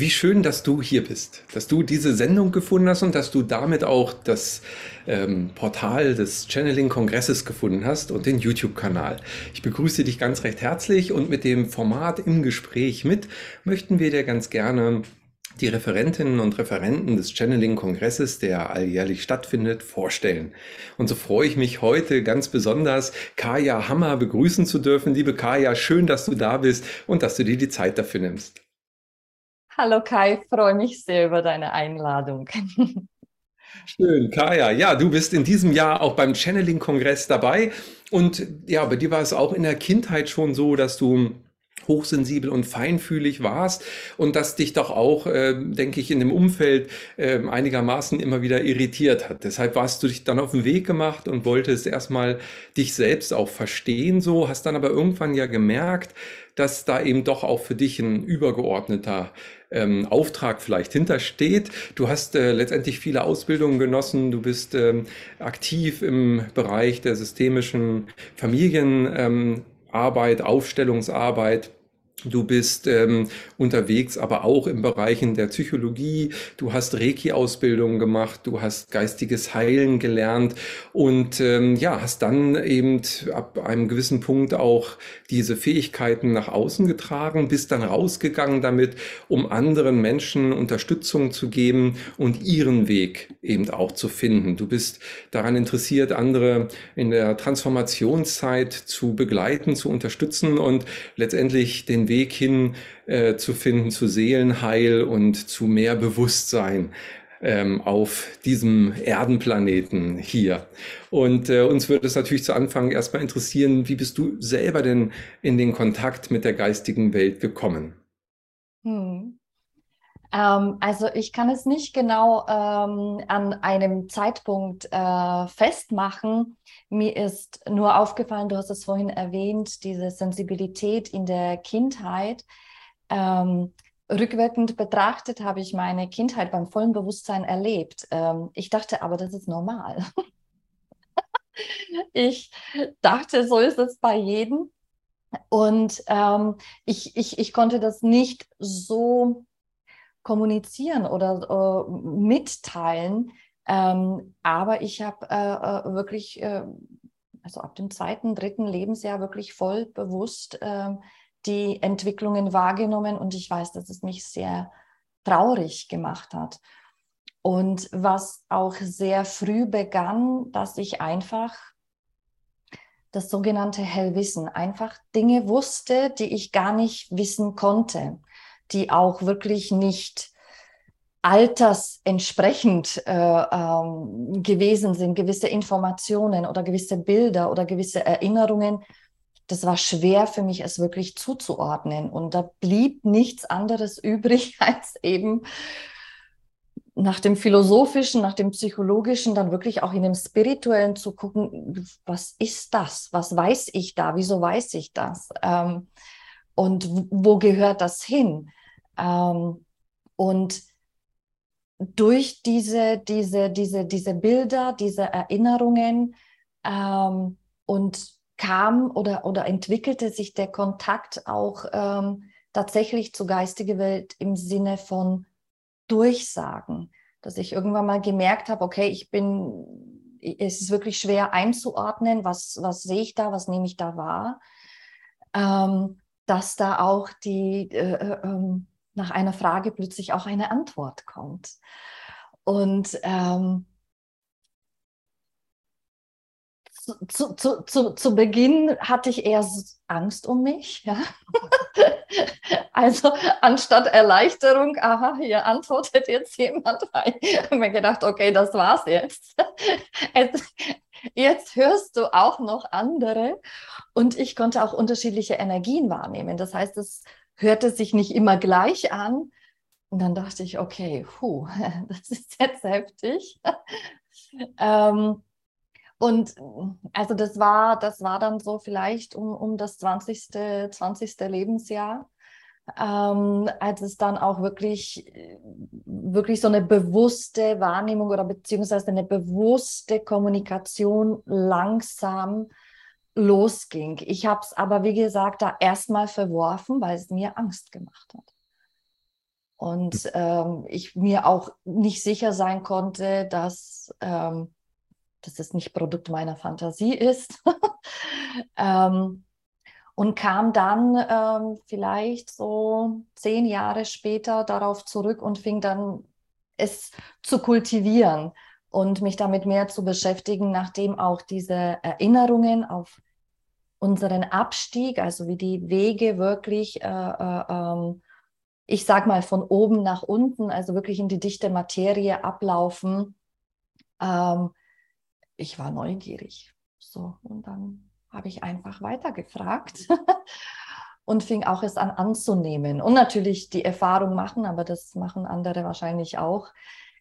Wie schön, dass du hier bist, dass du diese Sendung gefunden hast und dass du damit auch das ähm, Portal des Channeling-Kongresses gefunden hast und den YouTube-Kanal. Ich begrüße dich ganz recht herzlich und mit dem Format im Gespräch mit möchten wir dir ganz gerne die Referentinnen und Referenten des Channeling-Kongresses, der alljährlich stattfindet, vorstellen. Und so freue ich mich heute ganz besonders, Kaya Hammer begrüßen zu dürfen. Liebe Kaya, schön, dass du da bist und dass du dir die Zeit dafür nimmst. Hallo Kai, freue mich sehr über deine Einladung. Schön, Kaya. Ja, du bist in diesem Jahr auch beim Channeling-Kongress dabei. Und ja, bei dir war es auch in der Kindheit schon so, dass du hochsensibel und feinfühlig warst und das dich doch auch, äh, denke ich, in dem Umfeld äh, einigermaßen immer wieder irritiert hat. Deshalb warst du dich dann auf den Weg gemacht und wolltest erstmal dich selbst auch verstehen, so, hast dann aber irgendwann ja gemerkt, dass da eben doch auch für dich ein übergeordneter ähm, Auftrag vielleicht hintersteht. Du hast äh, letztendlich viele Ausbildungen genossen, du bist ähm, aktiv im Bereich der systemischen Familienarbeit, ähm, Aufstellungsarbeit. Du bist ähm, unterwegs, aber auch im Bereichen der Psychologie. Du hast Reiki-Ausbildung gemacht, du hast geistiges Heilen gelernt und ähm, ja, hast dann eben ab einem gewissen Punkt auch diese Fähigkeiten nach außen getragen, bist dann rausgegangen damit, um anderen Menschen Unterstützung zu geben und ihren Weg eben auch zu finden. Du bist daran interessiert, andere in der Transformationszeit zu begleiten, zu unterstützen und letztendlich den Weg hin äh, zu finden zu Seelenheil und zu mehr Bewusstsein ähm, auf diesem Erdenplaneten hier. Und äh, uns würde es natürlich zu Anfang erstmal interessieren, wie bist du selber denn in den Kontakt mit der geistigen Welt gekommen? Hm. Ähm, also ich kann es nicht genau ähm, an einem Zeitpunkt äh, festmachen. Mir ist nur aufgefallen, du hast es vorhin erwähnt, diese Sensibilität in der Kindheit. Ähm, rückwirkend betrachtet habe ich meine Kindheit beim vollen Bewusstsein erlebt. Ähm, ich dachte aber, das ist normal. ich dachte, so ist es bei jedem. Und ähm, ich, ich, ich konnte das nicht so kommunizieren oder äh, mitteilen. Ähm, aber ich habe äh, äh, wirklich, äh, also ab dem zweiten, dritten Lebensjahr wirklich voll bewusst ähm, die Entwicklungen wahrgenommen und ich weiß, dass es mich sehr traurig gemacht hat. Und was auch sehr früh begann, dass ich einfach das sogenannte Hellwissen, einfach Dinge wusste, die ich gar nicht wissen konnte, die auch wirklich nicht altersentsprechend äh, ähm, gewesen sind, gewisse Informationen oder gewisse Bilder oder gewisse Erinnerungen, das war schwer für mich, es wirklich zuzuordnen. Und da blieb nichts anderes übrig, als eben nach dem philosophischen, nach dem psychologischen, dann wirklich auch in dem spirituellen zu gucken, was ist das? Was weiß ich da? Wieso weiß ich das? Ähm, und wo gehört das hin? Ähm, und durch diese, diese, diese, diese Bilder, diese Erinnerungen ähm, und kam oder, oder entwickelte sich der Kontakt auch ähm, tatsächlich zur geistigen Welt im Sinne von Durchsagen, dass ich irgendwann mal gemerkt habe, okay, ich bin, es ist wirklich schwer einzuordnen, was, was sehe ich da, was nehme ich da wahr, ähm, dass da auch die, äh, äh, ähm, nach einer Frage plötzlich auch eine Antwort kommt. Und ähm, zu, zu, zu, zu Beginn hatte ich eher Angst um mich. Ja? also anstatt Erleichterung, aha, hier antwortet jetzt jemand, ich habe mir gedacht, okay, das war's jetzt. jetzt hörst du auch noch andere und ich konnte auch unterschiedliche Energien wahrnehmen. Das heißt, es hörte sich nicht immer gleich an. Und dann dachte ich, okay, puh, das ist jetzt heftig. ähm, und also das war, das war dann so vielleicht um, um das 20. 20. Lebensjahr, ähm, als es dann auch wirklich, wirklich so eine bewusste Wahrnehmung oder beziehungsweise eine bewusste Kommunikation langsam losging. Ich habe es aber, wie gesagt, da erstmal verworfen, weil es mir Angst gemacht hat. Und ähm, ich mir auch nicht sicher sein konnte, dass, ähm, dass es nicht Produkt meiner Fantasie ist. ähm, und kam dann ähm, vielleicht so zehn Jahre später darauf zurück und fing dann es zu kultivieren und mich damit mehr zu beschäftigen, nachdem auch diese Erinnerungen auf unseren Abstieg, also wie die Wege wirklich, äh, äh, ähm, ich sag mal, von oben nach unten, also wirklich in die dichte Materie ablaufen. Ähm, ich war neugierig. So, und dann habe ich einfach weitergefragt und fing auch es an anzunehmen. Und natürlich die Erfahrung machen, aber das machen andere wahrscheinlich auch.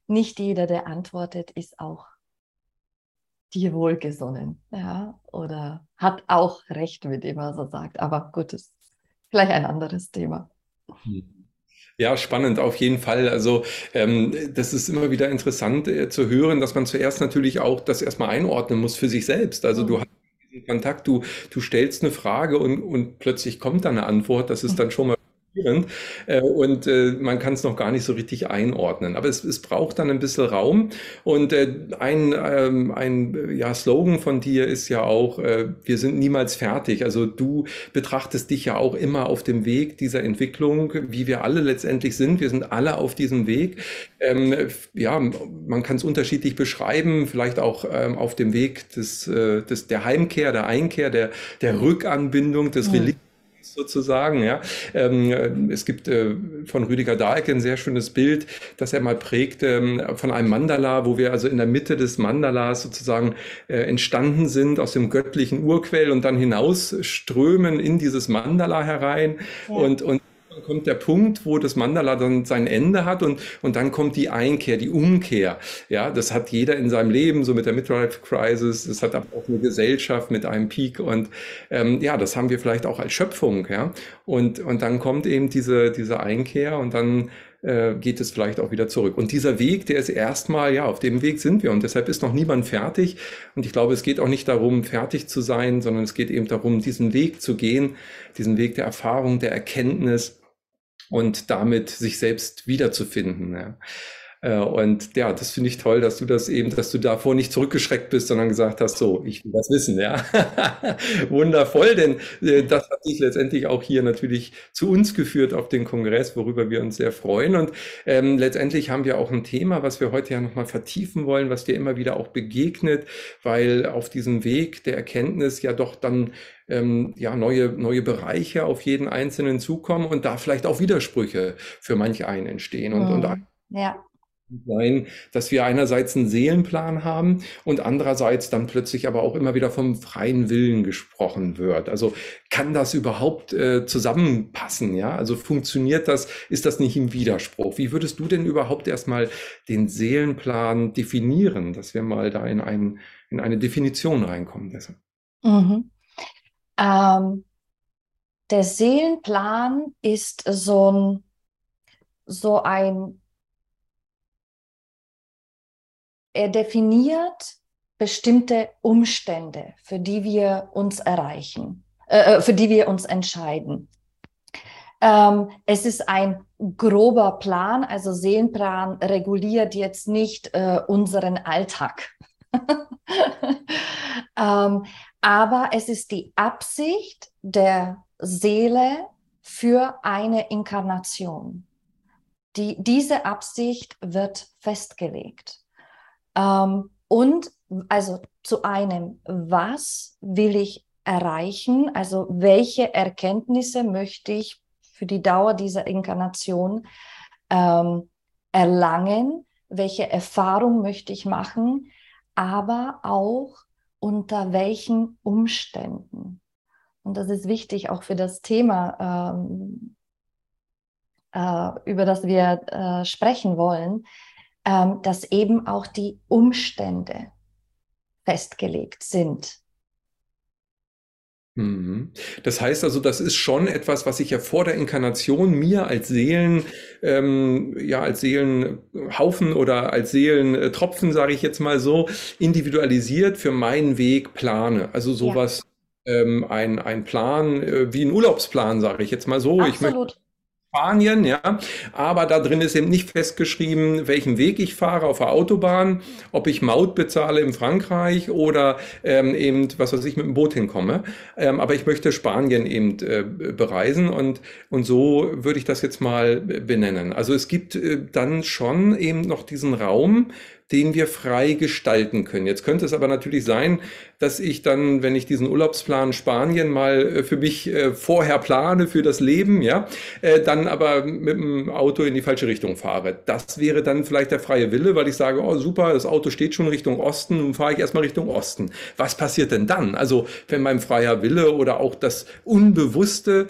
Nicht jeder, der antwortet, ist auch dir wohlgesonnen, ja, oder hat auch recht mit dem, was er sagt. Aber gut, ist vielleicht ein anderes Thema. Ja, spannend, auf jeden Fall. Also ähm, das ist immer wieder interessant äh, zu hören, dass man zuerst natürlich auch das erstmal einordnen muss für sich selbst. Also mhm. du hast diesen Kontakt, du, du stellst eine Frage und, und plötzlich kommt da eine Antwort. Das ist mhm. dann schon mal äh, und äh, man kann es noch gar nicht so richtig einordnen. Aber es, es braucht dann ein bisschen Raum. Und äh, ein, ähm, ein ja, Slogan von dir ist ja auch, wir sind niemals fertig. Also du betrachtest dich ja auch immer auf dem Weg dieser Entwicklung, wie wir alle letztendlich sind. Wir sind alle auf diesem Weg. Ähm, ja, man kann es unterschiedlich beschreiben, vielleicht auch ähm, auf dem Weg des, des, der Heimkehr, der Einkehr, der, der Rückanbindung, des mhm. Sozusagen. Ja. Ähm, es gibt äh, von Rüdiger Dahlke ein sehr schönes Bild, das er mal prägt ähm, von einem Mandala, wo wir also in der Mitte des Mandalas sozusagen äh, entstanden sind aus dem göttlichen Urquell und dann hinausströmen in dieses Mandala herein ja. und, und dann kommt der Punkt, wo das Mandala dann sein Ende hat und, und dann kommt die Einkehr, die Umkehr. Ja, das hat jeder in seinem Leben, so mit der Midlife Crisis. Das hat aber auch eine Gesellschaft mit einem Peak und ähm, ja, das haben wir vielleicht auch als Schöpfung. Ja, und, und dann kommt eben diese, diese Einkehr und dann äh, geht es vielleicht auch wieder zurück. Und dieser Weg, der ist erstmal, ja, auf dem Weg sind wir und deshalb ist noch niemand fertig. Und ich glaube, es geht auch nicht darum, fertig zu sein, sondern es geht eben darum, diesen Weg zu gehen, diesen Weg der Erfahrung, der Erkenntnis und damit sich selbst wiederzufinden. Ja. Äh, und ja, das finde ich toll, dass du das eben, dass du davor nicht zurückgeschreckt bist, sondern gesagt hast, so, ich will das wissen, ja. Wundervoll, denn äh, das hat dich letztendlich auch hier natürlich zu uns geführt auf den Kongress, worüber wir uns sehr freuen. Und ähm, letztendlich haben wir auch ein Thema, was wir heute ja nochmal vertiefen wollen, was dir immer wieder auch begegnet, weil auf diesem Weg der Erkenntnis ja doch dann ähm, ja, neue, neue Bereiche auf jeden Einzelnen zukommen und da vielleicht auch Widersprüche für manche einen entstehen. Und, mhm. und ja sein, dass wir einerseits einen Seelenplan haben und andererseits dann plötzlich aber auch immer wieder vom freien Willen gesprochen wird. Also kann das überhaupt äh, zusammenpassen? Ja, also funktioniert das? Ist das nicht im Widerspruch? Wie würdest du denn überhaupt erstmal den Seelenplan definieren, dass wir mal da in, ein, in eine Definition reinkommen? Mhm. Ähm, der Seelenplan ist so ein, so ein er definiert bestimmte Umstände, für die wir uns erreichen, äh, äh, für die wir uns entscheiden. Ähm, es ist ein grober Plan, also Seelenplan reguliert jetzt nicht äh, unseren Alltag. ähm, aber es ist die Absicht der Seele für eine Inkarnation. Die, diese Absicht wird festgelegt. Ähm, und also zu einem, was will ich erreichen? Also welche Erkenntnisse möchte ich für die Dauer dieser Inkarnation ähm, erlangen? Welche Erfahrung möchte ich machen? Aber auch unter welchen Umständen? Und das ist wichtig auch für das Thema, ähm, äh, über das wir äh, sprechen wollen ähm, dass eben auch die Umstände festgelegt sind. Mhm. Das heißt also, das ist schon etwas, was ich ja vor der Inkarnation mir als Seelen, ähm, ja, als Seelenhaufen oder als Seelentropfen, sage ich jetzt mal so, individualisiert für meinen Weg plane. Also sowas, ja. ähm, ein, ein Plan, äh, wie ein Urlaubsplan, sage ich jetzt mal so. Absolut. Ich möchte Spanien, ja, aber da drin ist eben nicht festgeschrieben, welchen Weg ich fahre auf der Autobahn, ob ich Maut bezahle in Frankreich oder ähm, eben, was weiß ich, mit dem Boot hinkomme. Ähm, aber ich möchte Spanien eben äh, bereisen und, und so würde ich das jetzt mal benennen. Also es gibt äh, dann schon eben noch diesen Raum, den wir frei gestalten können. Jetzt könnte es aber natürlich sein, dass ich dann, wenn ich diesen Urlaubsplan Spanien mal äh, für mich äh, vorher plane für das Leben, ja, äh, dann aber mit dem Auto in die falsche Richtung fahre. Das wäre dann vielleicht der freie Wille, weil ich sage, oh super, das Auto steht schon Richtung Osten, nun fahre ich erstmal Richtung Osten. Was passiert denn dann? Also wenn mein freier Wille oder auch das Unbewusste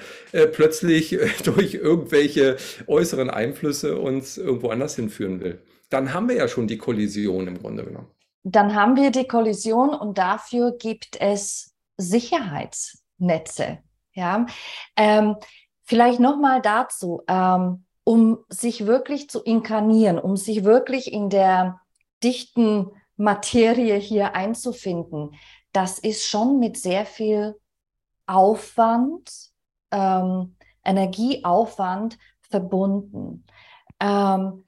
plötzlich durch irgendwelche äußeren Einflüsse uns irgendwo anders hinführen will dann haben wir ja schon die Kollision im Grunde genommen. Dann haben wir die Kollision und dafür gibt es Sicherheitsnetze. Ja, ähm, vielleicht noch mal dazu, ähm, um sich wirklich zu inkarnieren, um sich wirklich in der dichten Materie hier einzufinden. Das ist schon mit sehr viel Aufwand, ähm, Energieaufwand verbunden. Ähm,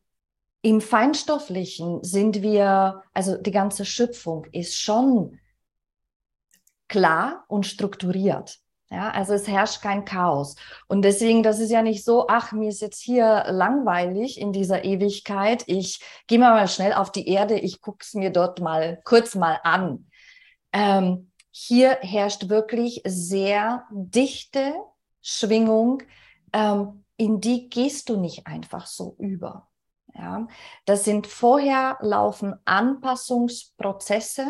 im Feinstofflichen sind wir, also die ganze Schöpfung ist schon klar und strukturiert. Ja, also es herrscht kein Chaos. Und deswegen, das ist ja nicht so, ach, mir ist jetzt hier langweilig in dieser Ewigkeit. Ich gehe mal schnell auf die Erde, ich gucke es mir dort mal kurz mal an. Ähm, hier herrscht wirklich sehr dichte Schwingung, ähm, in die gehst du nicht einfach so über. Ja, das sind vorher laufen Anpassungsprozesse,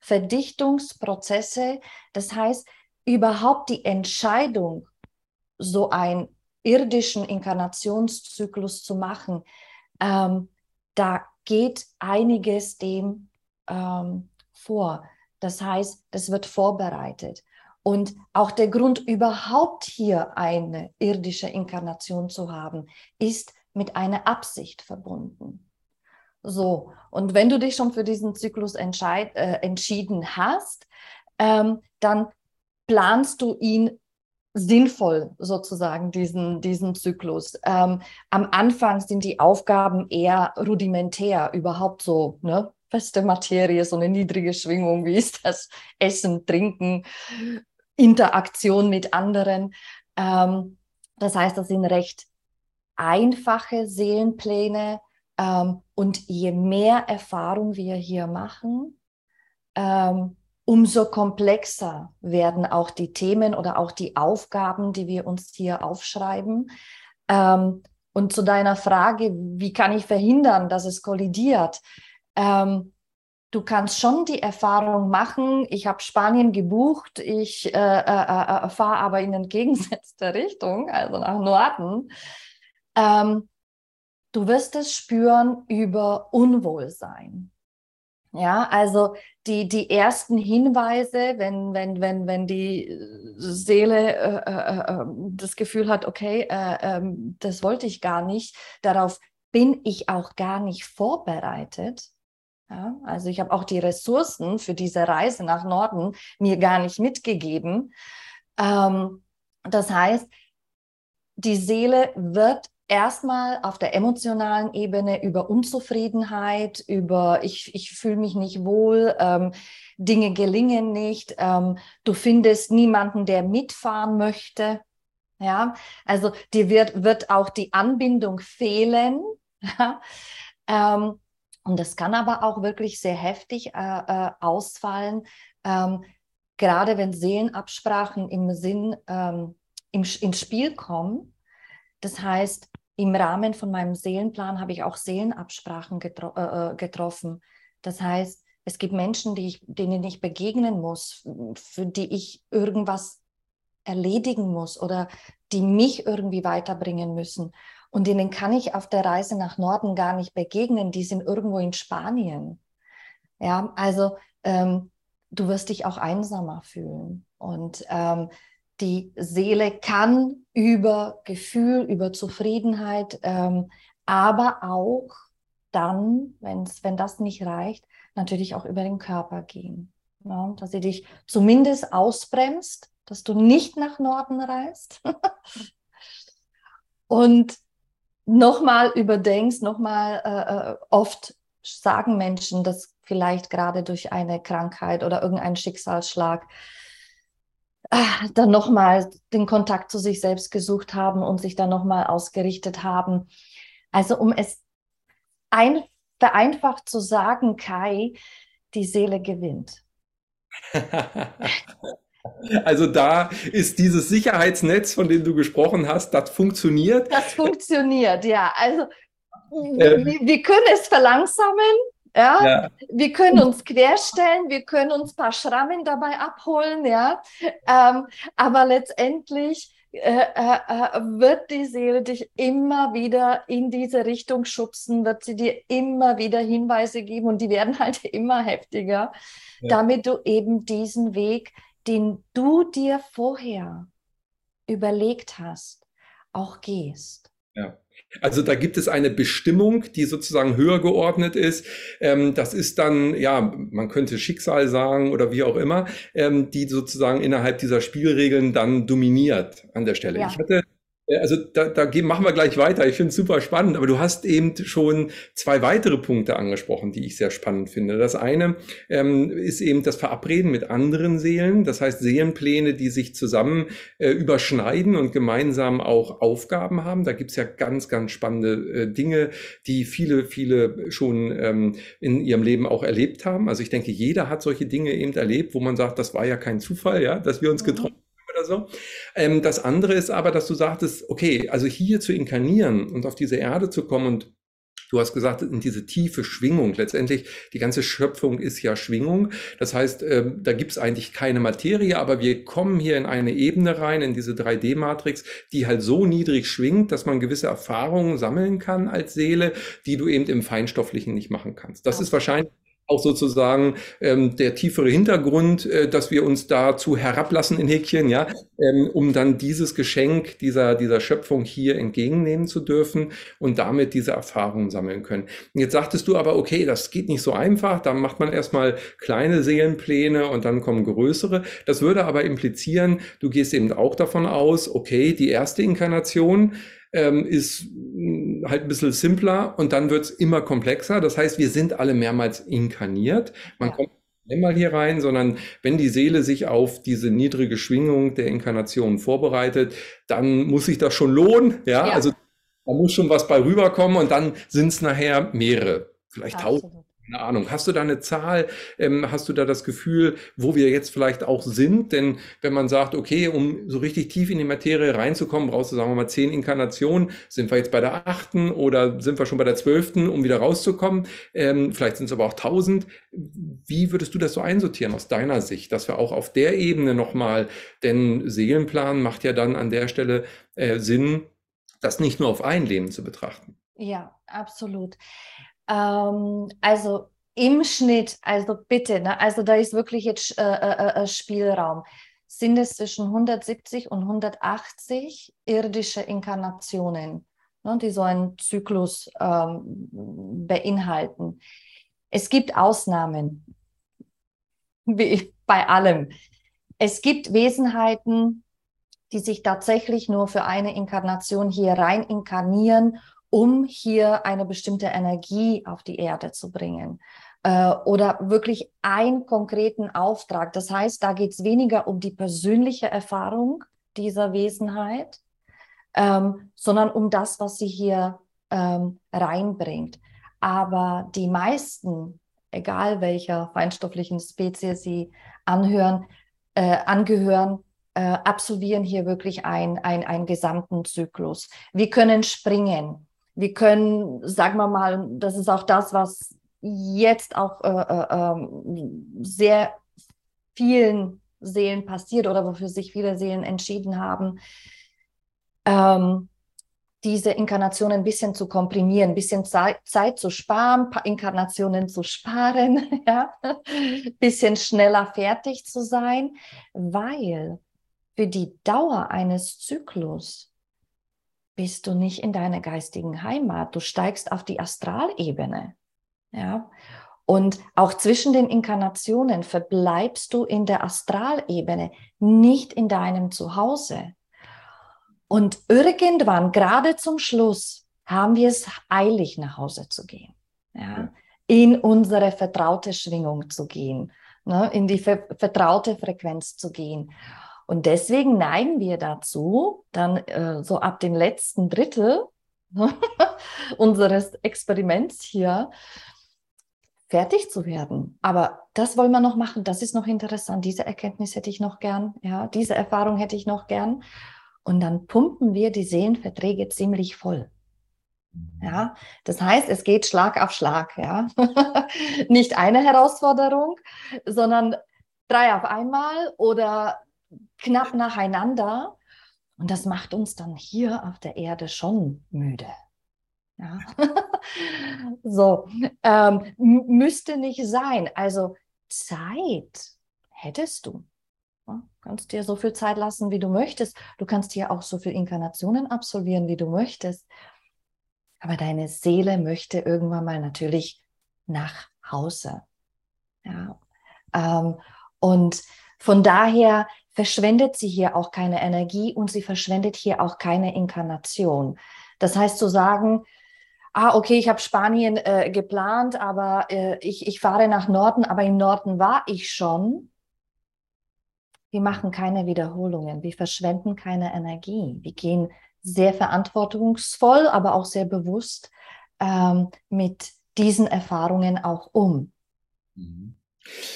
Verdichtungsprozesse. Das heißt, überhaupt die Entscheidung, so einen irdischen Inkarnationszyklus zu machen, ähm, da geht einiges dem ähm, vor. Das heißt, das wird vorbereitet. Und auch der Grund, überhaupt hier eine irdische Inkarnation zu haben, ist, mit einer Absicht verbunden. So, und wenn du dich schon für diesen Zyklus äh, entschieden hast, ähm, dann planst du ihn sinnvoll sozusagen, diesen, diesen Zyklus. Ähm, am Anfang sind die Aufgaben eher rudimentär, überhaupt so, ne? feste Materie, so eine niedrige Schwingung, wie ist das Essen, Trinken, Interaktion mit anderen. Ähm, das heißt, das sind recht einfache Seelenpläne. Ähm, und je mehr Erfahrung wir hier machen, ähm, umso komplexer werden auch die Themen oder auch die Aufgaben, die wir uns hier aufschreiben. Ähm, und zu deiner Frage, wie kann ich verhindern, dass es kollidiert? Ähm, du kannst schon die Erfahrung machen, ich habe Spanien gebucht, ich äh, äh, äh, äh fahre aber in entgegengesetzte Richtung, also nach Norden. Ähm, du wirst es spüren über Unwohlsein. Ja, also die, die ersten Hinweise, wenn, wenn, wenn, wenn die Seele äh, äh, äh, das Gefühl hat, okay, äh, ähm, das wollte ich gar nicht, darauf bin ich auch gar nicht vorbereitet. Ja, also ich habe auch die Ressourcen für diese Reise nach Norden mir gar nicht mitgegeben. Ähm, das heißt, die Seele wird erstmal auf der emotionalen Ebene über Unzufriedenheit, über ich, ich fühle mich nicht wohl, ähm, Dinge gelingen nicht, ähm, du findest niemanden, der mitfahren möchte. Ja, also dir wird, wird auch die Anbindung fehlen. ähm, und das kann aber auch wirklich sehr heftig äh, äh, ausfallen, ähm, gerade wenn Seelenabsprachen im Sinn ähm, im, ins Spiel kommen. Das heißt, im Rahmen von meinem Seelenplan habe ich auch Seelenabsprachen getro äh, äh, getroffen. Das heißt, es gibt Menschen, ich, denen ich begegnen muss, für die ich irgendwas erledigen muss oder die mich irgendwie weiterbringen müssen. Und denen kann ich auf der Reise nach Norden gar nicht begegnen. Die sind irgendwo in Spanien. Ja, also ähm, du wirst dich auch einsamer fühlen. Und ähm, die Seele kann über Gefühl, über Zufriedenheit, ähm, aber auch dann, wenn's, wenn das nicht reicht, natürlich auch über den Körper gehen. Ja, dass sie dich zumindest ausbremst, dass du nicht nach Norden reist. und nochmal überdenkst, nochmal äh, äh, oft sagen Menschen, dass vielleicht gerade durch eine Krankheit oder irgendeinen Schicksalsschlag dann nochmal den Kontakt zu sich selbst gesucht haben und sich dann nochmal ausgerichtet haben. Also um es ein, vereinfacht zu sagen, Kai, die Seele gewinnt. Also da ist dieses Sicherheitsnetz, von dem du gesprochen hast, das funktioniert. Das funktioniert, ja. Also ähm, wir, wir, können es verlangsamen, ja? ja? Wir können uns querstellen, wir können uns ein paar Schrammen dabei abholen, ja. Ähm, aber letztendlich äh, äh, äh, wird die Seele dich immer wieder in diese Richtung schubsen, wird sie dir immer wieder Hinweise geben und die werden halt immer heftiger, ja. damit du eben diesen Weg den du dir vorher überlegt hast, auch gehst. Ja. Also da gibt es eine Bestimmung, die sozusagen höher geordnet ist. Ähm, das ist dann, ja, man könnte Schicksal sagen oder wie auch immer, ähm, die sozusagen innerhalb dieser Spielregeln dann dominiert an der Stelle. Ja. Ich hatte also da, da machen wir gleich weiter. Ich finde es super spannend, aber du hast eben schon zwei weitere Punkte angesprochen, die ich sehr spannend finde. Das eine ähm, ist eben das Verabreden mit anderen Seelen, das heißt Seelenpläne, die sich zusammen äh, überschneiden und gemeinsam auch Aufgaben haben. Da gibt's ja ganz, ganz spannende äh, Dinge, die viele, viele schon ähm, in ihrem Leben auch erlebt haben. Also ich denke, jeder hat solche Dinge eben erlebt, wo man sagt, das war ja kein Zufall, ja, dass wir uns mhm. getroffen oder so. Ähm, das andere ist aber, dass du sagtest, okay, also hier zu inkarnieren und auf diese Erde zu kommen und Du hast gesagt, in diese tiefe Schwingung. Letztendlich, die ganze Schöpfung ist ja Schwingung. Das heißt, äh, da gibt es eigentlich keine Materie, aber wir kommen hier in eine Ebene rein, in diese 3D-Matrix, die halt so niedrig schwingt, dass man gewisse Erfahrungen sammeln kann als Seele, die du eben im Feinstofflichen nicht machen kannst. Das ist wahrscheinlich auch sozusagen ähm, der tiefere Hintergrund, äh, dass wir uns dazu herablassen in Häkchen, ja, ähm, um dann dieses Geschenk dieser, dieser Schöpfung hier entgegennehmen zu dürfen und damit diese Erfahrungen sammeln können. Jetzt sagtest du aber, okay, das geht nicht so einfach, dann macht man erstmal kleine Seelenpläne und dann kommen größere. Das würde aber implizieren, du gehst eben auch davon aus, okay, die erste Inkarnation, ähm, ist hm, halt ein bisschen simpler und dann wird es immer komplexer. Das heißt, wir sind alle mehrmals inkarniert. Man ja. kommt nicht mal hier rein, sondern wenn die Seele sich auf diese niedrige Schwingung der Inkarnation vorbereitet, dann muss sich das schon lohnen. Ja, ja. also da muss schon was bei rüberkommen und dann sind es nachher mehrere, vielleicht tausend keine Ahnung. Hast du da eine Zahl? Ähm, hast du da das Gefühl, wo wir jetzt vielleicht auch sind? Denn wenn man sagt, okay, um so richtig tief in die Materie reinzukommen, brauchst du, sagen wir mal, zehn Inkarnationen. Sind wir jetzt bei der achten oder sind wir schon bei der zwölften, um wieder rauszukommen? Ähm, vielleicht sind es aber auch tausend. Wie würdest du das so einsortieren aus deiner Sicht, dass wir auch auf der Ebene nochmal, denn Seelenplan macht ja dann an der Stelle äh, Sinn, das nicht nur auf ein Leben zu betrachten. Ja, absolut. Ähm, also im Schnitt, also bitte, ne, also da ist wirklich jetzt äh, äh, äh Spielraum. Sind es zwischen 170 und 180 irdische Inkarnationen, ne, die so einen Zyklus ähm, beinhalten. Es gibt Ausnahmen, wie bei allem. Es gibt Wesenheiten, die sich tatsächlich nur für eine Inkarnation hier rein inkarnieren um hier eine bestimmte Energie auf die Erde zu bringen äh, oder wirklich einen konkreten Auftrag. Das heißt, da geht es weniger um die persönliche Erfahrung dieser Wesenheit, ähm, sondern um das, was sie hier ähm, reinbringt. Aber die meisten, egal welcher feinstofflichen Spezies sie anhören, äh, angehören, äh, absolvieren hier wirklich ein, ein, einen gesamten Zyklus. Wir können springen, wir können, sagen wir mal, das ist auch das, was jetzt auch äh, äh, ähm, sehr vielen Seelen passiert oder wofür sich viele Seelen entschieden haben, ähm, diese Inkarnationen ein bisschen zu komprimieren, ein bisschen Zeit, Zeit zu sparen, paar Inkarnationen zu sparen, ja, ein bisschen schneller fertig zu sein, weil für die Dauer eines Zyklus bist du nicht in deiner geistigen Heimat. Du steigst auf die Astralebene. Ja. Und auch zwischen den Inkarnationen verbleibst du in der Astralebene, nicht in deinem Zuhause. Und irgendwann, gerade zum Schluss, haben wir es eilig, nach Hause zu gehen. Ja? In unsere vertraute Schwingung zu gehen, ne? in die ver vertraute Frequenz zu gehen. Und deswegen neigen wir dazu, dann äh, so ab dem letzten Drittel unseres Experiments hier fertig zu werden. Aber das wollen wir noch machen. Das ist noch interessant. Diese Erkenntnis hätte ich noch gern. Ja, diese Erfahrung hätte ich noch gern. Und dann pumpen wir die Seelenverträge ziemlich voll. Ja, das heißt, es geht Schlag auf Schlag. Ja, nicht eine Herausforderung, sondern drei auf einmal oder knapp nacheinander. Und das macht uns dann hier auf der Erde schon müde. Ja. so, ähm, müsste nicht sein. Also Zeit hättest du. Ja, kannst dir so viel Zeit lassen, wie du möchtest. Du kannst hier auch so viele Inkarnationen absolvieren, wie du möchtest. Aber deine Seele möchte irgendwann mal natürlich nach Hause. Ja. Ähm, und von daher verschwendet sie hier auch keine Energie und sie verschwendet hier auch keine Inkarnation. Das heißt zu sagen, ah, okay, ich habe Spanien äh, geplant, aber äh, ich, ich fahre nach Norden, aber im Norden war ich schon. Wir machen keine Wiederholungen, wir verschwenden keine Energie. Wir gehen sehr verantwortungsvoll, aber auch sehr bewusst ähm, mit diesen Erfahrungen auch um. Mhm.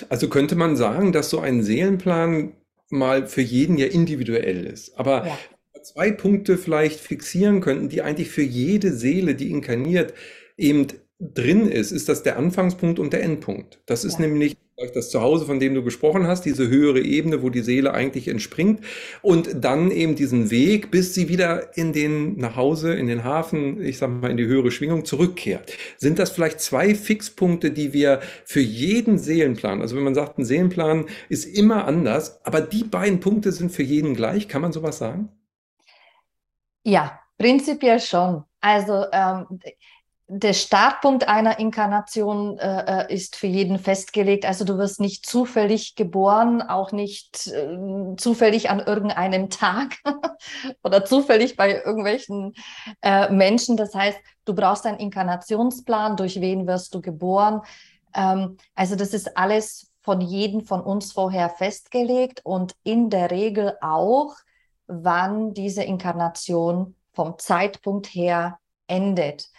Also könnte man sagen, dass so ein Seelenplan mal für jeden ja individuell ist. Aber ja zwei Punkte vielleicht fixieren könnten, die eigentlich für jede Seele, die inkarniert, eben drin ist, ist das der Anfangspunkt und der Endpunkt. Das ist ja. nämlich das Zuhause, von dem du gesprochen hast, diese höhere Ebene, wo die Seele eigentlich entspringt und dann eben diesen Weg, bis sie wieder in den nach Hause, in den Hafen, ich sag mal in die höhere Schwingung zurückkehrt. Sind das vielleicht zwei Fixpunkte, die wir für jeden Seelenplan, also wenn man sagt, ein Seelenplan ist immer anders, aber die beiden Punkte sind für jeden gleich, kann man sowas sagen? Ja, prinzipiell schon. Also ähm, der Startpunkt einer Inkarnation äh, äh, ist für jeden festgelegt. Also du wirst nicht zufällig geboren, auch nicht äh, zufällig an irgendeinem Tag oder zufällig bei irgendwelchen äh, Menschen. Das heißt, du brauchst einen Inkarnationsplan, durch wen wirst du geboren. Ähm, also das ist alles von jedem von uns vorher festgelegt und in der Regel auch wann diese Inkarnation vom Zeitpunkt her endet.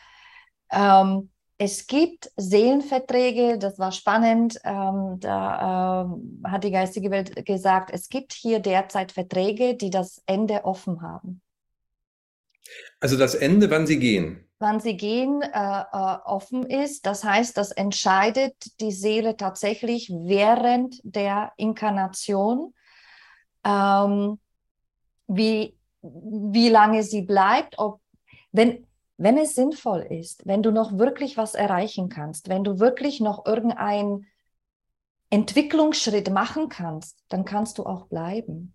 Ähm, es gibt Seelenverträge, das war spannend. Ähm, da ähm, hat die geistige Welt gesagt, es gibt hier derzeit Verträge, die das Ende offen haben. Also das Ende, wann sie gehen. Wann sie gehen, äh, äh, offen ist. Das heißt, das entscheidet die Seele tatsächlich während der Inkarnation. Ähm, wie, wie lange sie bleibt, ob, wenn, wenn es sinnvoll ist, wenn du noch wirklich was erreichen kannst, wenn du wirklich noch irgendeinen Entwicklungsschritt machen kannst, dann kannst du auch bleiben.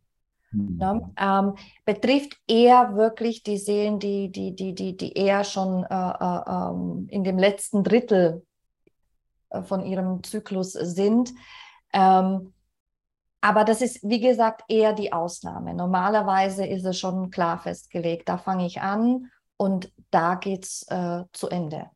Mhm. Ja, ähm, betrifft eher wirklich die Seelen, die, die, die, die, die eher schon äh, äh, ähm, in dem letzten Drittel äh, von ihrem Zyklus sind. Ähm, aber das ist, wie gesagt, eher die Ausnahme. Normalerweise ist es schon klar festgelegt. Da fange ich an und da geht es äh, zu Ende.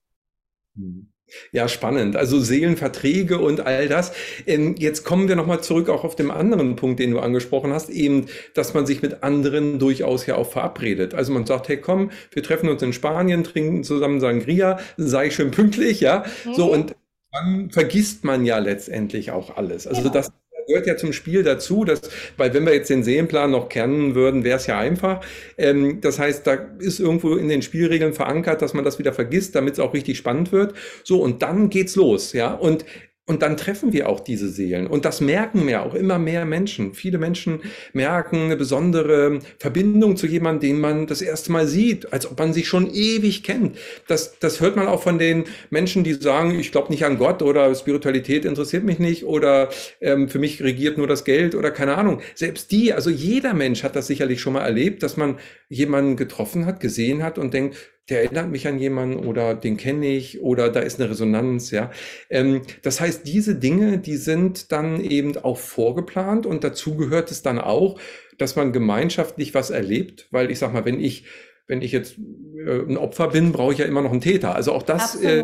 Mhm. Ja, spannend. Also Seelenverträge und all das. Ähm, jetzt kommen wir nochmal zurück auch auf den anderen Punkt, den du angesprochen hast, eben, dass man sich mit anderen durchaus ja auch verabredet. Also man sagt, hey komm, wir treffen uns in Spanien, trinken zusammen Sangria, sei schön pünktlich, ja. Mhm. So und dann vergisst man ja letztendlich auch alles. Also genau. das gehört ja zum Spiel dazu, dass, weil wenn wir jetzt den Seelenplan noch kennen würden, wäre es ja einfach. Ähm, das heißt, da ist irgendwo in den Spielregeln verankert, dass man das wieder vergisst, damit es auch richtig spannend wird. So, und dann geht's los, ja. Und und dann treffen wir auch diese Seelen. Und das merken mir auch immer mehr Menschen. Viele Menschen merken eine besondere Verbindung zu jemandem, den man das erste Mal sieht, als ob man sich schon ewig kennt. Das, das hört man auch von den Menschen, die sagen, ich glaube nicht an Gott oder Spiritualität interessiert mich nicht oder ähm, für mich regiert nur das Geld oder keine Ahnung. Selbst die, also jeder Mensch hat das sicherlich schon mal erlebt, dass man jemanden getroffen hat, gesehen hat und denkt, der erinnert mich an jemanden oder den kenne ich oder da ist eine Resonanz, ja. Ähm, das heißt, diese Dinge, die sind dann eben auch vorgeplant und dazu gehört es dann auch, dass man gemeinschaftlich was erlebt, weil ich sag mal, wenn ich, wenn ich jetzt äh, ein Opfer bin, brauche ich ja immer noch einen Täter. Also auch das äh,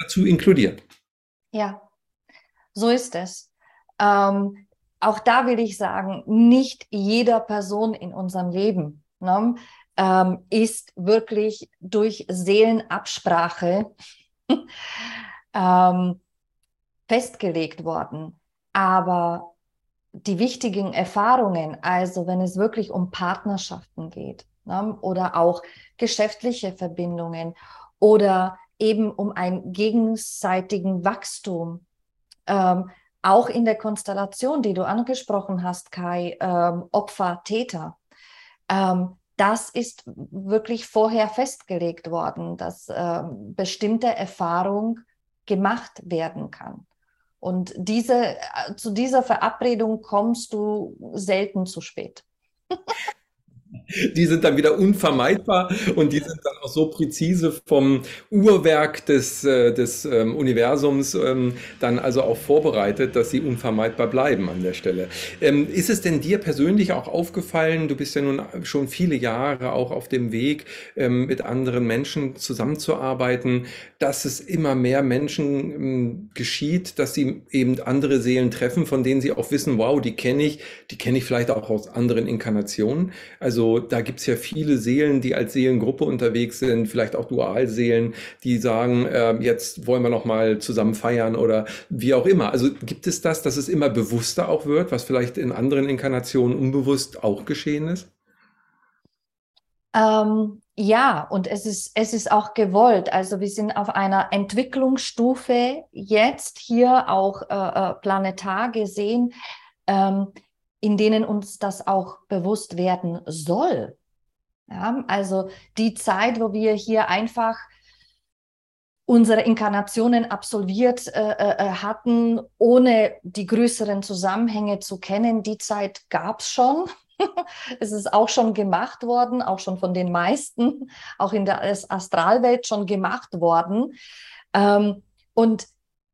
dazu inkludiert. Ja, so ist es. Ähm, auch da will ich sagen, nicht jeder Person in unserem Leben ne, ähm, ist wirklich durch Seelenabsprache ähm, festgelegt worden. Aber die wichtigen Erfahrungen, also wenn es wirklich um Partnerschaften geht ne, oder auch geschäftliche Verbindungen oder eben um einen gegenseitigen Wachstum, ähm, auch in der Konstellation, die du angesprochen hast, Kai, ähm, Opfer, Täter. Ähm, das ist wirklich vorher festgelegt worden, dass ähm, bestimmte Erfahrung gemacht werden kann. Und diese, äh, zu dieser Verabredung kommst du selten zu spät. die sind dann wieder unvermeidbar und die sind dann auch so präzise vom Uhrwerk des, äh, des ähm, Universums ähm, dann also auch vorbereitet, dass sie unvermeidbar bleiben an der Stelle. Ähm, ist es denn dir persönlich auch aufgefallen, du bist ja nun schon viele Jahre auch auf dem Weg, ähm, mit anderen Menschen zusammenzuarbeiten, dass es immer mehr Menschen ähm, geschieht, dass sie eben andere Seelen treffen, von denen sie auch wissen, wow, die kenne ich, die kenne ich vielleicht auch aus anderen Inkarnationen. Also da gibt es ja viele Seelen, die als Seelengruppe unterwegs sind, vielleicht auch Dualseelen, die sagen, äh, jetzt wollen wir noch mal zusammen feiern oder wie auch immer. Also gibt es das, dass es immer bewusster auch wird, was vielleicht in anderen Inkarnationen unbewusst auch geschehen ist? Ähm, ja, und es ist, es ist auch gewollt. Also wir sind auf einer Entwicklungsstufe jetzt hier auch äh, äh planetar gesehen. Ähm, in denen uns das auch bewusst werden soll. Ja, also die Zeit, wo wir hier einfach unsere Inkarnationen absolviert äh, äh, hatten, ohne die größeren Zusammenhänge zu kennen, die Zeit gab es schon. es ist auch schon gemacht worden, auch schon von den meisten, auch in der Astralwelt schon gemacht worden. Ähm, und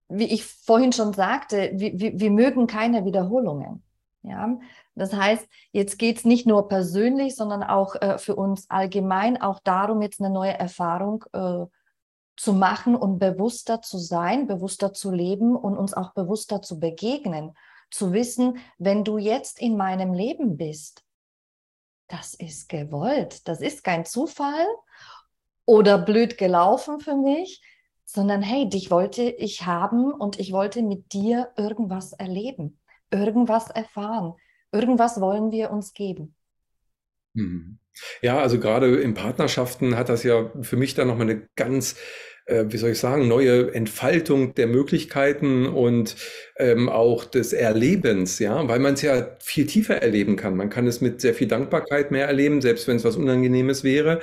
wie ich vorhin schon sagte, wir, wir, wir mögen keine Wiederholungen. Ja, das heißt, jetzt geht es nicht nur persönlich, sondern auch äh, für uns allgemein auch darum, jetzt eine neue Erfahrung äh, zu machen und bewusster zu sein, bewusster zu leben und uns auch bewusster zu begegnen. Zu wissen, wenn du jetzt in meinem Leben bist, das ist gewollt, das ist kein Zufall oder blöd gelaufen für mich, sondern hey, dich wollte ich haben und ich wollte mit dir irgendwas erleben irgendwas erfahren. Irgendwas wollen wir uns geben. Mhm. Ja, also gerade in Partnerschaften hat das ja für mich dann nochmal eine ganz, äh, wie soll ich sagen, neue Entfaltung der Möglichkeiten und ähm, auch des Erlebens, ja, weil man es ja viel tiefer erleben kann. Man kann es mit sehr viel Dankbarkeit mehr erleben, selbst wenn es was Unangenehmes wäre.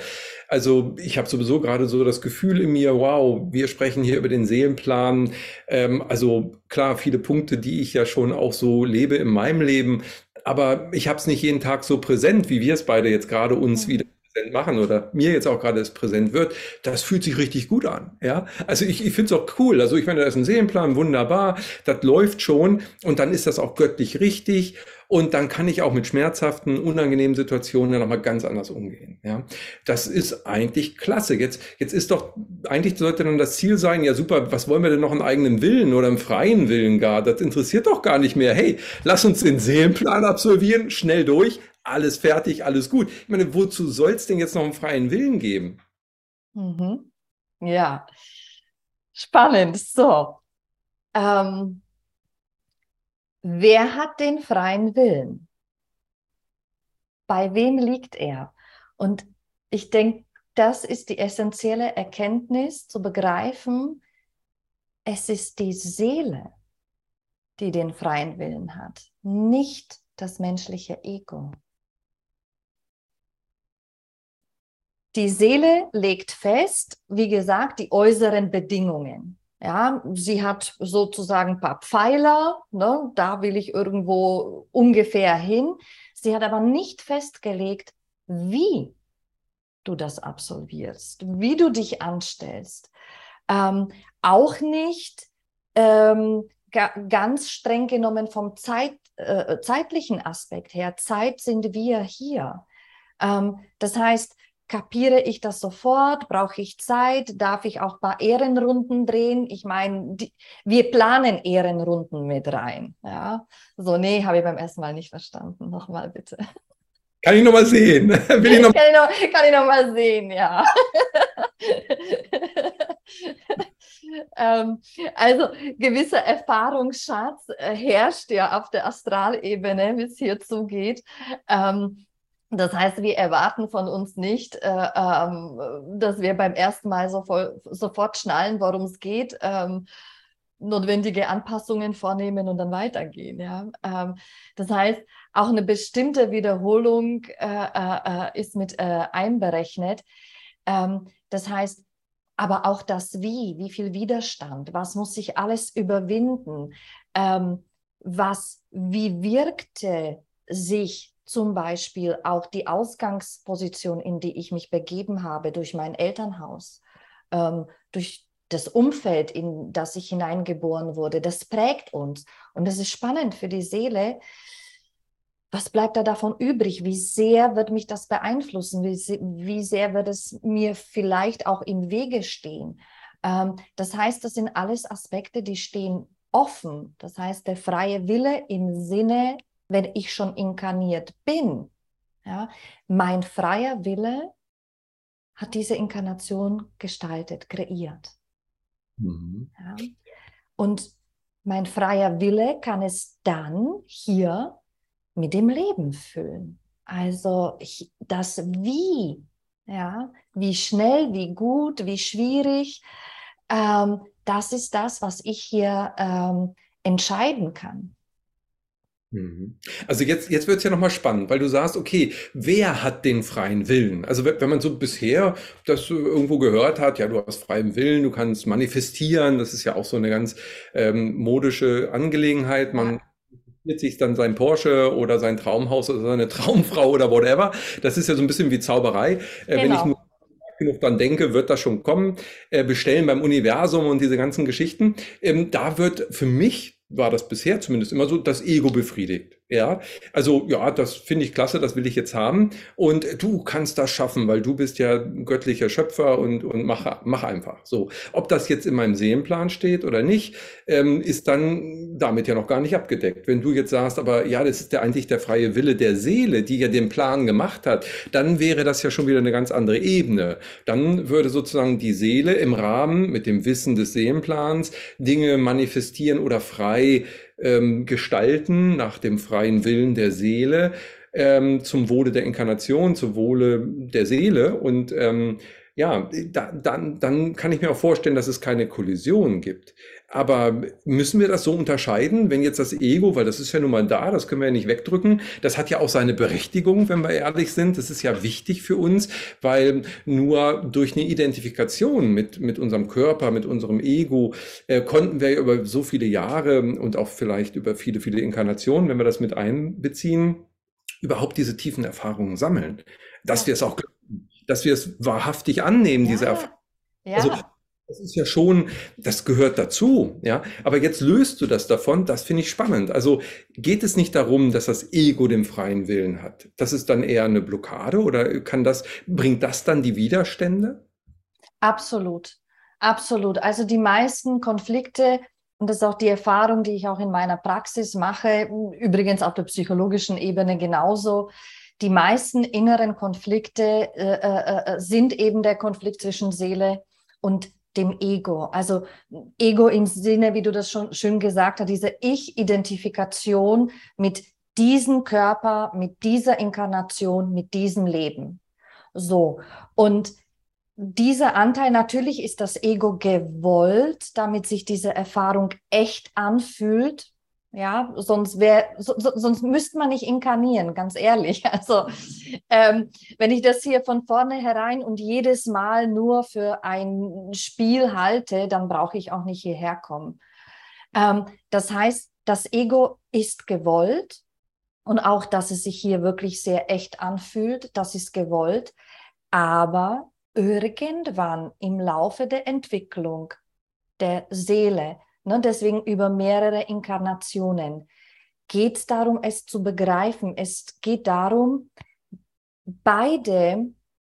Also ich habe sowieso gerade so das Gefühl in mir, wow, wir sprechen hier über den Seelenplan. Ähm, also klar, viele Punkte, die ich ja schon auch so lebe in meinem Leben, aber ich habe es nicht jeden Tag so präsent, wie wir es beide jetzt gerade uns wieder präsent machen oder mir jetzt auch gerade es präsent wird, das fühlt sich richtig gut an. Ja, also ich, ich finde es auch cool. Also ich meine, da ist ein Seelenplan, wunderbar, das läuft schon und dann ist das auch göttlich richtig und dann kann ich auch mit schmerzhaften, unangenehmen Situationen dann nochmal ganz anders umgehen. Ja, das ist eigentlich klasse. Jetzt, jetzt ist doch, eigentlich sollte dann das Ziel sein, ja super, was wollen wir denn noch einen eigenen Willen oder einen freien Willen gar? Das interessiert doch gar nicht mehr. Hey, lass uns den Seelenplan absolvieren, schnell durch, alles fertig, alles gut. Ich meine, wozu soll es denn jetzt noch einen freien Willen geben? Mhm. Ja, spannend. So. Ähm, wer hat den freien Willen? Bei wem liegt er? Und ich denke, das ist die essentielle Erkenntnis zu begreifen, es ist die Seele, die den freien Willen hat, nicht das menschliche Ego. Die Seele legt fest, wie gesagt, die äußeren Bedingungen. Ja, sie hat sozusagen ein paar Pfeiler, ne, da will ich irgendwo ungefähr hin. Sie hat aber nicht festgelegt, wie du das absolvierst, wie du dich anstellst. Ähm, auch nicht ähm, ganz streng genommen vom Zeit, äh, zeitlichen Aspekt her, Zeit sind wir hier. Ähm, das heißt, kapiere ich das sofort? Brauche ich Zeit? Darf ich auch ein paar Ehrenrunden drehen? Ich meine, wir planen Ehrenrunden mit rein. Ja, so, nee, habe ich beim ersten Mal nicht verstanden. Nochmal bitte. Kann ich nochmal sehen? Will ich noch kann, ich noch, kann ich noch mal sehen, ja. ähm, also gewisser Erfahrungsschatz äh, herrscht ja auf der Astralebene, wie es hier zugeht. Ähm, das heißt, wir erwarten von uns nicht, äh, ähm, dass wir beim ersten Mal so voll, sofort schnallen, worum es geht, ähm, notwendige Anpassungen vornehmen und dann weitergehen. Ja? Ähm, das heißt, auch eine bestimmte Wiederholung äh, äh, äh ist mit äh, einberechnet. Ähm, das heißt, aber auch das Wie, wie viel Widerstand, was muss sich alles überwinden, ähm, was, wie wirkte sich zum Beispiel auch die Ausgangsposition, in die ich mich begeben habe durch mein Elternhaus, ähm, durch das Umfeld, in das ich hineingeboren wurde, das prägt uns. Und das ist spannend für die Seele. Was bleibt da davon übrig? Wie sehr wird mich das beeinflussen? Wie, wie sehr wird es mir vielleicht auch im Wege stehen? Ähm, das heißt, das sind alles Aspekte, die stehen offen. Das heißt, der freie Wille im Sinne wenn ich schon inkarniert bin, ja, mein freier Wille hat diese Inkarnation gestaltet, kreiert. Mhm. Ja. Und mein freier Wille kann es dann hier mit dem Leben füllen. Also ich, das Wie, ja, wie schnell, wie gut, wie schwierig, ähm, das ist das, was ich hier ähm, entscheiden kann. Mhm. Also jetzt, jetzt wird es ja nochmal spannend, weil du sagst, okay, wer hat den freien Willen? Also wenn man so bisher das irgendwo gehört hat, ja, du hast freien Willen, du kannst manifestieren, das ist ja auch so eine ganz ähm, modische Angelegenheit. Man ja. sich dann sein Porsche oder sein Traumhaus oder seine Traumfrau oder whatever. Das ist ja so ein bisschen wie Zauberei. Äh, genau. Wenn ich genau. nur genug dran denke, wird das schon kommen. Äh, bestellen beim Universum und diese ganzen Geschichten. Ähm, da wird für mich war das bisher zumindest immer so, das Ego befriedigt. Ja, also ja, das finde ich klasse, das will ich jetzt haben. Und du kannst das schaffen, weil du bist ja göttlicher Schöpfer und, und mach, mach einfach. So, ob das jetzt in meinem Seelenplan steht oder nicht, ähm, ist dann damit ja noch gar nicht abgedeckt. Wenn du jetzt sagst, aber ja, das ist ja eigentlich der freie Wille der Seele, die ja den Plan gemacht hat, dann wäre das ja schon wieder eine ganz andere Ebene. Dann würde sozusagen die Seele im Rahmen mit dem Wissen des Seelenplans Dinge manifestieren oder frei ähm, gestalten nach dem freien Willen der Seele ähm, zum Wohle der Inkarnation, zum Wohle der Seele. Und ähm, ja, da, dann, dann kann ich mir auch vorstellen, dass es keine Kollision gibt. Aber müssen wir das so unterscheiden, wenn jetzt das Ego, weil das ist ja nun mal da, das können wir ja nicht wegdrücken, das hat ja auch seine Berechtigung, wenn wir ehrlich sind. Das ist ja wichtig für uns, weil nur durch eine Identifikation mit, mit unserem Körper, mit unserem Ego, äh, konnten wir über so viele Jahre und auch vielleicht über viele, viele Inkarnationen, wenn wir das mit einbeziehen, überhaupt diese tiefen Erfahrungen sammeln. Dass ja. wir es auch, dass wir es wahrhaftig annehmen, ja. diese Erfahrungen. Ja. Also das ist ja schon, das gehört dazu, ja. Aber jetzt löst du das davon, das finde ich spannend. Also geht es nicht darum, dass das Ego den freien Willen hat? Das ist dann eher eine Blockade oder kann das, bringt das dann die Widerstände? Absolut, absolut. Also die meisten Konflikte, und das ist auch die Erfahrung, die ich auch in meiner Praxis mache, übrigens auf der psychologischen Ebene genauso. Die meisten inneren Konflikte äh, äh, äh sind eben der Konflikt zwischen Seele und dem Ego. Also Ego im Sinne, wie du das schon schön gesagt hast, diese Ich-Identifikation mit diesem Körper, mit dieser Inkarnation, mit diesem Leben. So. Und dieser Anteil, natürlich ist das Ego gewollt, damit sich diese Erfahrung echt anfühlt, ja, sonst wäre, so, sonst müsste man nicht inkarnieren, ganz ehrlich. Also ähm, wenn ich das hier von vornherein und jedes Mal nur für ein Spiel halte, dann brauche ich auch nicht hierher kommen. Ähm, das heißt, das Ego ist gewollt und auch, dass es sich hier wirklich sehr echt anfühlt, das ist gewollt. Aber irgendwann im Laufe der Entwicklung der Seele Ne? Deswegen über mehrere Inkarnationen. Geht es darum, es zu begreifen. Es geht darum, beide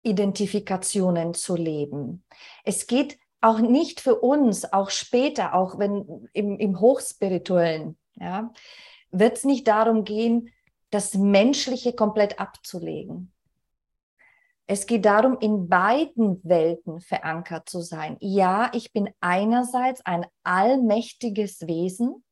Identifikationen zu leben. Es geht auch nicht für uns, auch später, auch wenn im, im Hochspirituellen, ja, wird es nicht darum gehen, das Menschliche komplett abzulegen. Es geht darum, in beiden Welten verankert zu sein. Ja, ich bin einerseits ein allmächtiges Wesen.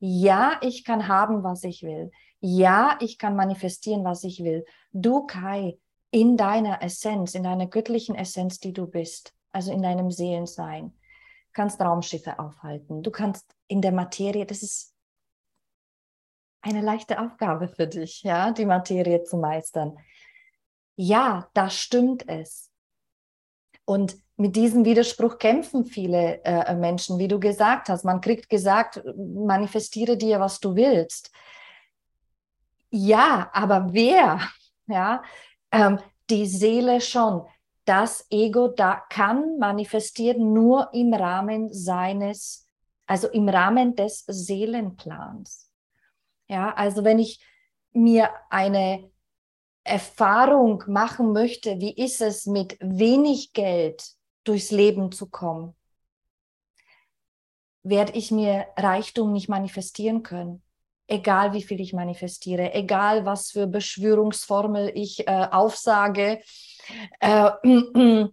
Ja, ich kann haben, was ich will. Ja, ich kann manifestieren, was ich will. Du, Kai, in deiner Essenz, in deiner göttlichen Essenz, die du bist, also in deinem Seelensein, kannst Raumschiffe aufhalten. Du kannst in der Materie, das ist eine leichte Aufgabe für dich, ja, die Materie zu meistern. Ja, da stimmt es. Und mit diesem Widerspruch kämpfen viele äh, Menschen, wie du gesagt hast. Man kriegt gesagt, manifestiere dir, was du willst. Ja, aber wer? Ja, ähm, die Seele schon. Das Ego da kann manifestieren nur im Rahmen seines, also im Rahmen des Seelenplans. Ja, also wenn ich mir eine Erfahrung machen möchte, wie ist es mit wenig Geld durchs Leben zu kommen, werde ich mir Reichtum nicht manifestieren können? Egal wie viel ich manifestiere, egal was für Beschwörungsformel ich äh, aufsage, äh,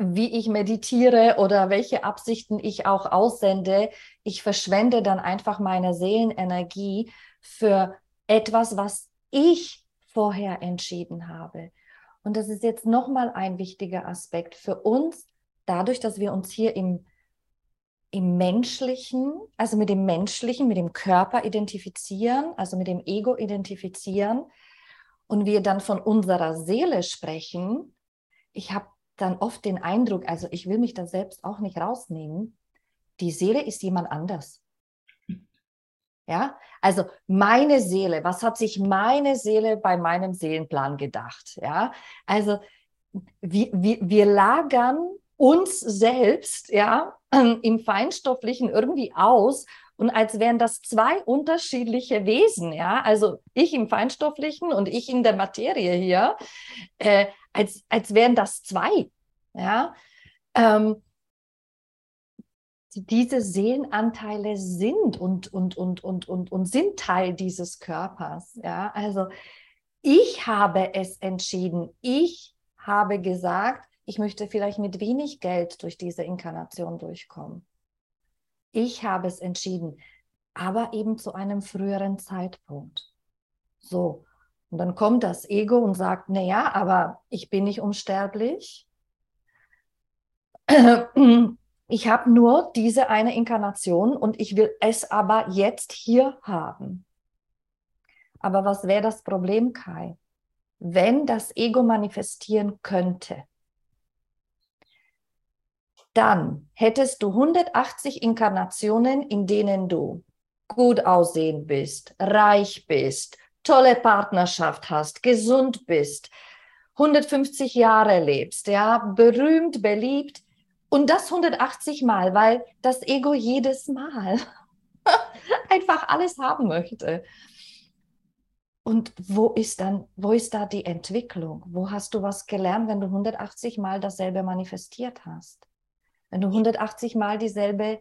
wie ich meditiere oder welche Absichten ich auch aussende, ich verschwende dann einfach meine Seelenenergie für etwas, was ich vorher entschieden habe. Und das ist jetzt nochmal ein wichtiger Aspekt für uns, dadurch, dass wir uns hier im im Menschlichen, also mit dem Menschlichen, mit dem Körper identifizieren, also mit dem Ego identifizieren und wir dann von unserer Seele sprechen, ich habe dann oft den Eindruck, also ich will mich da selbst auch nicht rausnehmen, die Seele ist jemand anders. Ja, also meine Seele, was hat sich meine Seele bei meinem Seelenplan gedacht? Ja, also wir, wir, wir lagern uns selbst, ja, im Feinstofflichen irgendwie aus und als wären das zwei unterschiedliche Wesen, ja, also ich im Feinstofflichen und ich in der Materie hier, äh, als, als wären das zwei, ja. Ähm, diese Seelenanteile sind und, und, und, und, und, und sind Teil dieses Körpers, ja, also ich habe es entschieden, ich habe gesagt, ich möchte vielleicht mit wenig Geld durch diese Inkarnation durchkommen. Ich habe es entschieden, aber eben zu einem früheren Zeitpunkt. So, und dann kommt das Ego und sagt, naja, aber ich bin nicht unsterblich. Ich habe nur diese eine Inkarnation und ich will es aber jetzt hier haben. Aber was wäre das Problem, Kai? Wenn das Ego manifestieren könnte, dann hättest du 180 Inkarnationen, in denen du gut aussehen bist, reich bist, tolle Partnerschaft hast, gesund bist, 150 Jahre lebst, ja, berühmt, beliebt und das 180 Mal, weil das Ego jedes Mal einfach alles haben möchte. Und wo ist dann, wo ist da die Entwicklung? Wo hast du was gelernt, wenn du 180 Mal dasselbe manifestiert hast? Wenn du 180 Mal dieselbe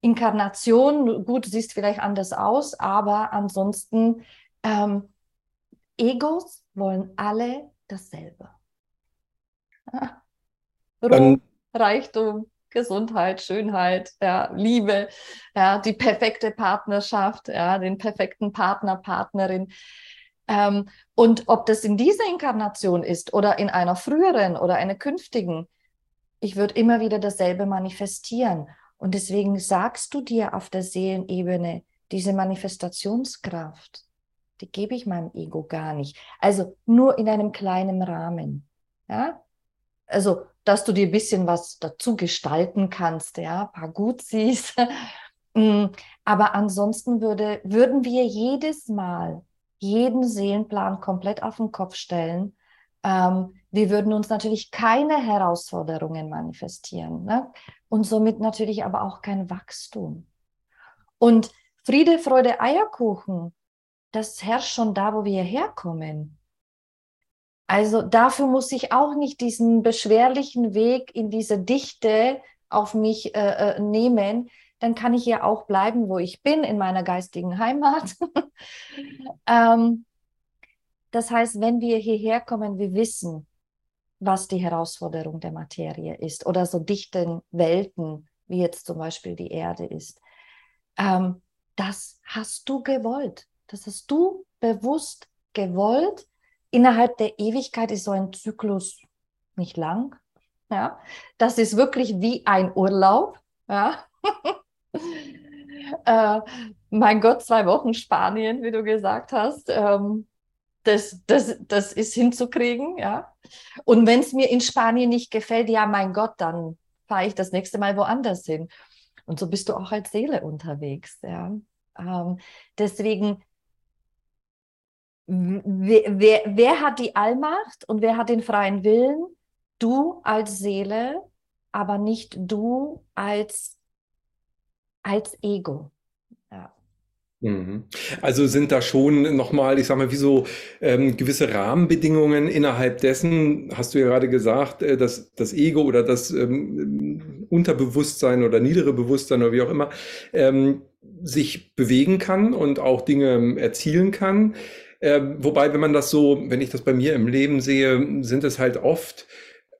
Inkarnation, gut, siehst vielleicht anders aus, aber ansonsten, ähm, Egos wollen alle dasselbe. Ruhm, Reichtum, Gesundheit, Schönheit, ja, Liebe, ja, die perfekte Partnerschaft, ja, den perfekten Partner, Partnerin. Ähm, und ob das in dieser Inkarnation ist oder in einer früheren oder einer künftigen, ich würde immer wieder dasselbe manifestieren. Und deswegen sagst du dir auf der Seelenebene, diese Manifestationskraft, die gebe ich meinem Ego gar nicht. Also nur in einem kleinen Rahmen. Ja? Also, dass du dir ein bisschen was dazu gestalten kannst, ja, ein paar Gutsies. Mm, aber ansonsten würde, würden wir jedes Mal jeden Seelenplan komplett auf den Kopf stellen ähm, wir würden uns natürlich keine Herausforderungen manifestieren ne? und somit natürlich aber auch kein Wachstum. Und Friede, Freude, Eierkuchen, das herrscht schon da, wo wir herkommen. Also dafür muss ich auch nicht diesen beschwerlichen Weg in diese Dichte auf mich äh, äh, nehmen. Dann kann ich ja auch bleiben, wo ich bin, in meiner geistigen Heimat. ähm, das heißt, wenn wir hierher kommen, wir wissen, was die Herausforderung der Materie ist oder so dichten Welten, wie jetzt zum Beispiel die Erde ist. Ähm, das hast du gewollt. Das hast du bewusst gewollt. Innerhalb der Ewigkeit ist so ein Zyklus nicht lang. Ja, das ist wirklich wie ein Urlaub. Ja. äh, mein Gott, zwei Wochen Spanien, wie du gesagt hast. Ähm, das, das, das ist hinzukriegen, ja. Und wenn es mir in Spanien nicht gefällt, ja, mein Gott, dann fahre ich das nächste Mal woanders hin. Und so bist du auch als Seele unterwegs, ja. Ähm, deswegen, wer, wer, hat die Allmacht und wer hat den freien Willen? Du als Seele, aber nicht du als, als Ego. Mhm. Also sind da schon nochmal, ich sag mal, wie so ähm, gewisse Rahmenbedingungen innerhalb dessen, hast du ja gerade gesagt, äh, dass das Ego oder das ähm, Unterbewusstsein oder niedere Bewusstsein oder wie auch immer ähm, sich bewegen kann und auch Dinge ähm, erzielen kann. Äh, wobei, wenn man das so, wenn ich das bei mir im Leben sehe, sind es halt oft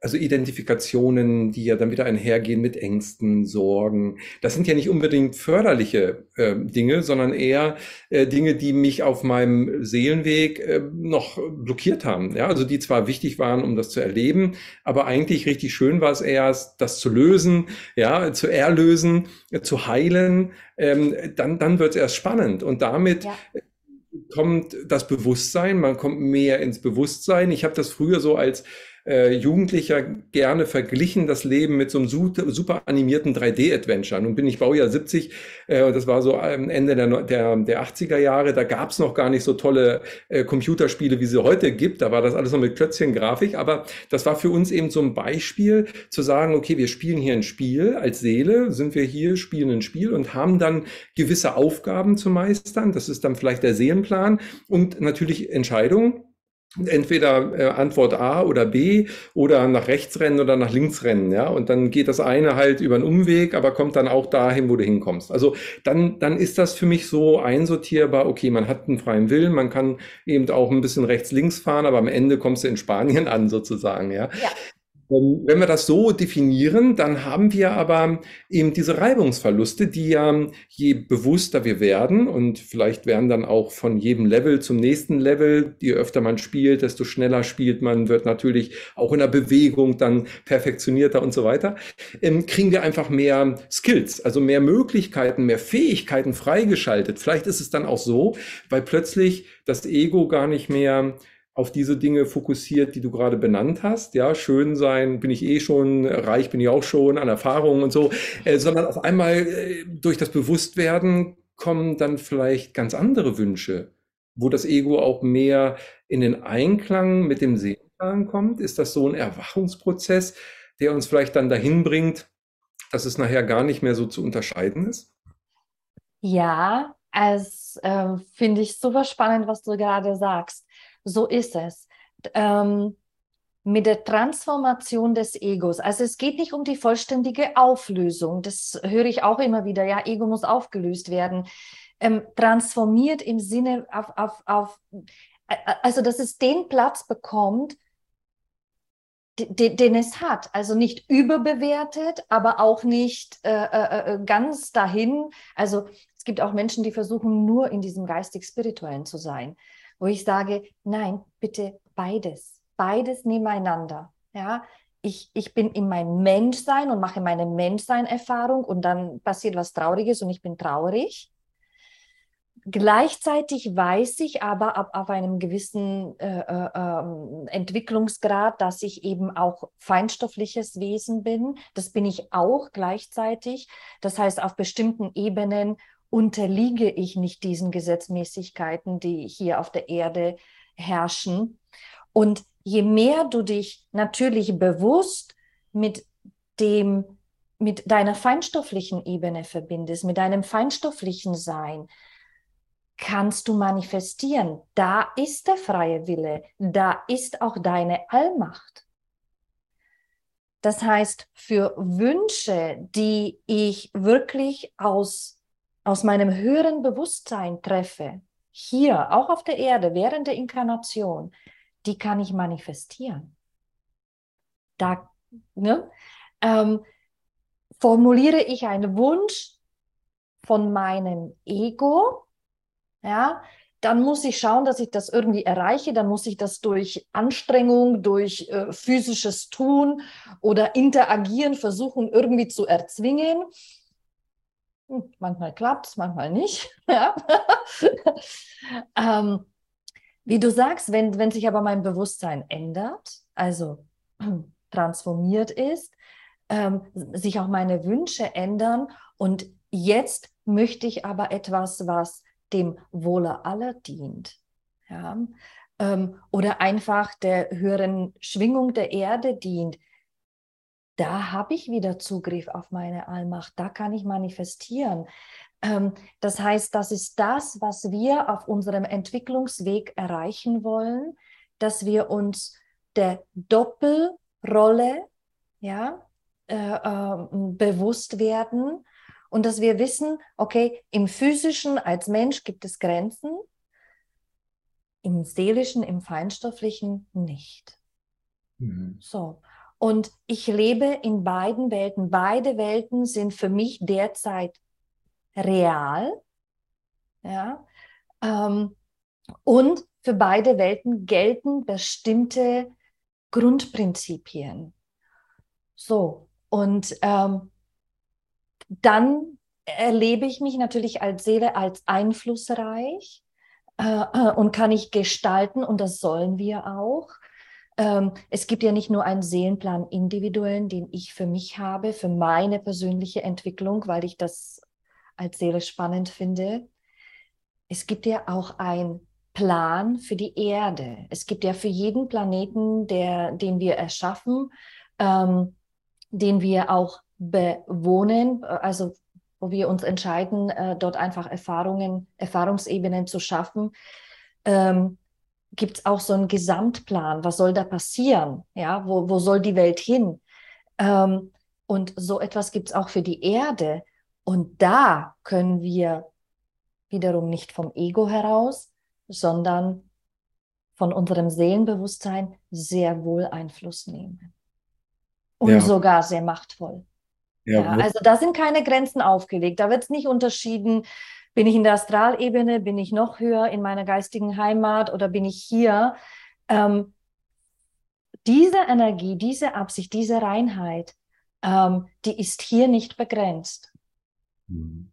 also Identifikationen, die ja dann wieder einhergehen mit Ängsten, Sorgen. Das sind ja nicht unbedingt förderliche äh, Dinge, sondern eher äh, Dinge, die mich auf meinem Seelenweg äh, noch blockiert haben. Ja, also die zwar wichtig waren, um das zu erleben, aber eigentlich richtig schön war es erst, das zu lösen, ja, zu erlösen, äh, zu heilen. Ähm, dann, dann wird es erst spannend und damit ja kommt das Bewusstsein, man kommt mehr ins Bewusstsein. Ich habe das früher so als äh, Jugendlicher gerne verglichen das Leben mit so einem super, animierten 3D-Adventure. Nun bin ich Baujahr 70, äh, das war so am Ende der, der, der 80er Jahre, da gab es noch gar nicht so tolle äh, Computerspiele, wie sie heute gibt. Da war das alles noch mit Klötzchen-Grafik, aber das war für uns eben so ein Beispiel zu sagen, okay, wir spielen hier ein Spiel als Seele, sind wir hier, spielen ein Spiel und haben dann gewisse Aufgaben zu meistern. Das ist dann vielleicht der Seelenplan und natürlich Entscheidungen entweder äh, Antwort A oder B oder nach rechts rennen oder nach links rennen, ja. Und dann geht das eine halt über einen Umweg, aber kommt dann auch dahin, wo du hinkommst. Also dann, dann ist das für mich so einsortierbar, okay, man hat einen freien Willen, man kann eben auch ein bisschen rechts links fahren, aber am Ende kommst du in Spanien an, sozusagen, ja. ja. Ähm, wenn wir das so definieren, dann haben wir aber eben diese Reibungsverluste, die ja je bewusster wir werden und vielleicht werden dann auch von jedem Level zum nächsten Level, je öfter man spielt, desto schneller spielt man, wird natürlich auch in der Bewegung dann perfektionierter und so weiter, ähm, kriegen wir einfach mehr Skills, also mehr Möglichkeiten, mehr Fähigkeiten freigeschaltet. Vielleicht ist es dann auch so, weil plötzlich das Ego gar nicht mehr auf diese Dinge fokussiert, die du gerade benannt hast. Ja, schön sein bin ich eh schon, reich bin ich auch schon an Erfahrungen und so, äh, sondern auf einmal äh, durch das Bewusstwerden kommen dann vielleicht ganz andere Wünsche, wo das Ego auch mehr in den Einklang mit dem Seelenplan kommt. Ist das so ein Erwachungsprozess, der uns vielleicht dann dahin bringt, dass es nachher gar nicht mehr so zu unterscheiden ist? Ja, es äh, finde ich super spannend, was du gerade sagst. So ist es. Ähm, mit der Transformation des Egos. Also es geht nicht um die vollständige Auflösung. Das höre ich auch immer wieder. Ja, Ego muss aufgelöst werden. Ähm, transformiert im Sinne auf, auf, auf, also dass es den Platz bekommt, den, den es hat. Also nicht überbewertet, aber auch nicht äh, äh, äh, ganz dahin. Also es gibt auch Menschen, die versuchen, nur in diesem geistig-spirituellen zu sein wo ich sage, nein, bitte beides, beides nebeneinander. Ja, ich, ich bin in meinem Menschsein und mache meine Menschsein-Erfahrung und dann passiert was Trauriges und ich bin traurig. Gleichzeitig weiß ich aber ab auf einem gewissen äh, äh, ähm, Entwicklungsgrad, dass ich eben auch feinstoffliches Wesen bin. Das bin ich auch gleichzeitig. Das heißt, auf bestimmten Ebenen unterliege ich nicht diesen Gesetzmäßigkeiten, die hier auf der Erde herrschen. Und je mehr du dich natürlich bewusst mit dem mit deiner feinstofflichen Ebene verbindest, mit deinem feinstofflichen Sein, kannst du manifestieren. Da ist der freie Wille, da ist auch deine Allmacht. Das heißt, für Wünsche, die ich wirklich aus, aus meinem höheren Bewusstsein treffe, hier, auch auf der Erde, während der Inkarnation, die kann ich manifestieren. Da ne, ähm, formuliere ich einen Wunsch von meinem Ego, ja, dann muss ich schauen, dass ich das irgendwie erreiche. Dann muss ich das durch Anstrengung, durch äh, physisches Tun oder Interagieren versuchen, irgendwie zu erzwingen. Hm, manchmal klappt es, manchmal nicht. Ja. ähm, wie du sagst, wenn, wenn sich aber mein Bewusstsein ändert, also transformiert ist, ähm, sich auch meine Wünsche ändern und jetzt möchte ich aber etwas, was dem Wohle aller dient. Ja? Ähm, oder einfach der höheren Schwingung der Erde dient. Da habe ich wieder Zugriff auf meine Allmacht, da kann ich manifestieren. Ähm, das heißt, das ist das, was wir auf unserem Entwicklungsweg erreichen wollen, dass wir uns der Doppelrolle ja, äh, äh, bewusst werden und dass wir wissen, okay, im physischen als Mensch gibt es Grenzen, im seelischen, im feinstofflichen nicht. Mhm. So. Und ich lebe in beiden Welten. Beide Welten sind für mich derzeit real. Ja. Ähm, und für beide Welten gelten bestimmte Grundprinzipien. So, und ähm, dann erlebe ich mich natürlich als Seele als einflussreich äh, äh, und kann ich gestalten und das sollen wir auch. Ähm, es gibt ja nicht nur einen Seelenplan individuellen, den ich für mich habe, für meine persönliche Entwicklung, weil ich das als Seele spannend finde. Es gibt ja auch einen Plan für die Erde. Es gibt ja für jeden Planeten, der, den wir erschaffen, ähm, den wir auch bewohnen, also wo wir uns entscheiden, äh, dort einfach Erfahrungen, Erfahrungsebenen zu schaffen, ähm, gibt es auch so einen Gesamtplan. Was soll da passieren? Ja, wo, wo soll die Welt hin? Ähm, und so etwas gibt es auch für die Erde. Und da können wir wiederum nicht vom Ego heraus, sondern von unserem Seelenbewusstsein sehr wohl Einfluss nehmen. Und ja. sogar sehr machtvoll. Ja, ja, also da sind keine Grenzen aufgelegt. Da wird es nicht unterschieden, bin ich in der Astralebene, bin ich noch höher in meiner geistigen Heimat oder bin ich hier. Ähm, diese Energie, diese Absicht, diese Reinheit, ähm, die ist hier nicht begrenzt. Mhm.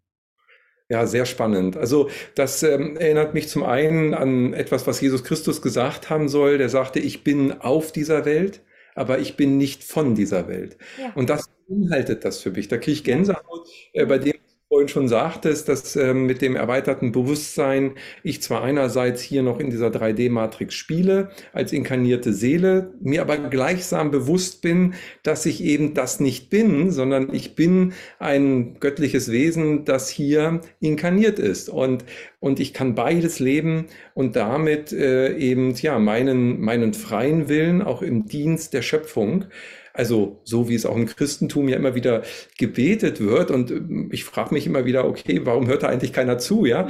Ja, sehr spannend. Also das ähm, erinnert mich zum einen an etwas, was Jesus Christus gesagt haben soll. Der sagte, ich bin auf dieser Welt, aber ich bin nicht von dieser Welt. Ja. Und das beinhaltet das für mich. Da kriege ich Gänsehaut äh, bei dem, vorhin schon sagtest, dass ähm, mit dem erweiterten Bewusstsein ich zwar einerseits hier noch in dieser 3D-Matrix spiele, als inkarnierte Seele, mir aber gleichsam bewusst bin, dass ich eben das nicht bin, sondern ich bin ein göttliches Wesen, das hier inkarniert ist. Und, und ich kann beides leben und damit äh, eben ja meinen, meinen freien Willen auch im Dienst der Schöpfung also so wie es auch im Christentum ja immer wieder gebetet wird. Und ähm, ich frage mich immer wieder, okay, warum hört da eigentlich keiner zu? Ja,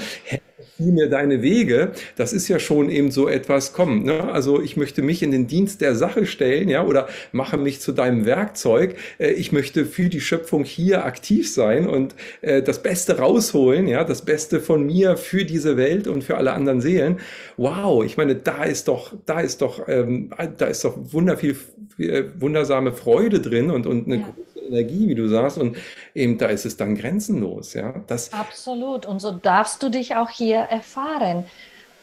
zieh mir deine Wege, das ist ja schon eben so etwas, komm, ne? also ich möchte mich in den Dienst der Sache stellen, ja, oder mache mich zu deinem Werkzeug. Äh, ich möchte für die Schöpfung hier aktiv sein und äh, das Beste rausholen, ja, das Beste von mir für diese Welt und für alle anderen Seelen. Wow, ich meine, da ist doch, da ist doch, ähm, da ist doch wunderviel, äh, wundersame Freude drin und, und eine ja. Energie, wie du sagst, und eben da ist es dann grenzenlos, ja. Das Absolut. Und so darfst du dich auch hier erfahren.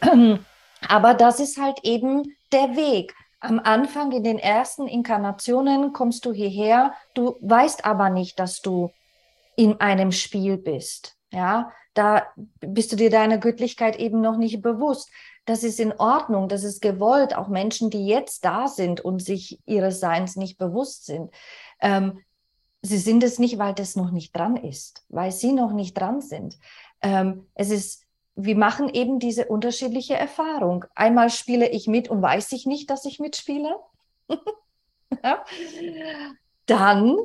Aber das ist halt eben der Weg. Am Anfang, in den ersten Inkarnationen, kommst du hierher, du weißt aber nicht, dass du in einem Spiel bist. Ja, da bist du dir deiner Göttlichkeit eben noch nicht bewusst. Das ist in Ordnung, das ist gewollt. Auch Menschen, die jetzt da sind und sich ihres Seins nicht bewusst sind. Ähm, sie sind es nicht, weil das noch nicht dran ist, weil sie noch nicht dran sind. Ähm, es ist, wir machen eben diese unterschiedliche Erfahrung. Einmal spiele ich mit und weiß ich nicht, dass ich mitspiele. Dann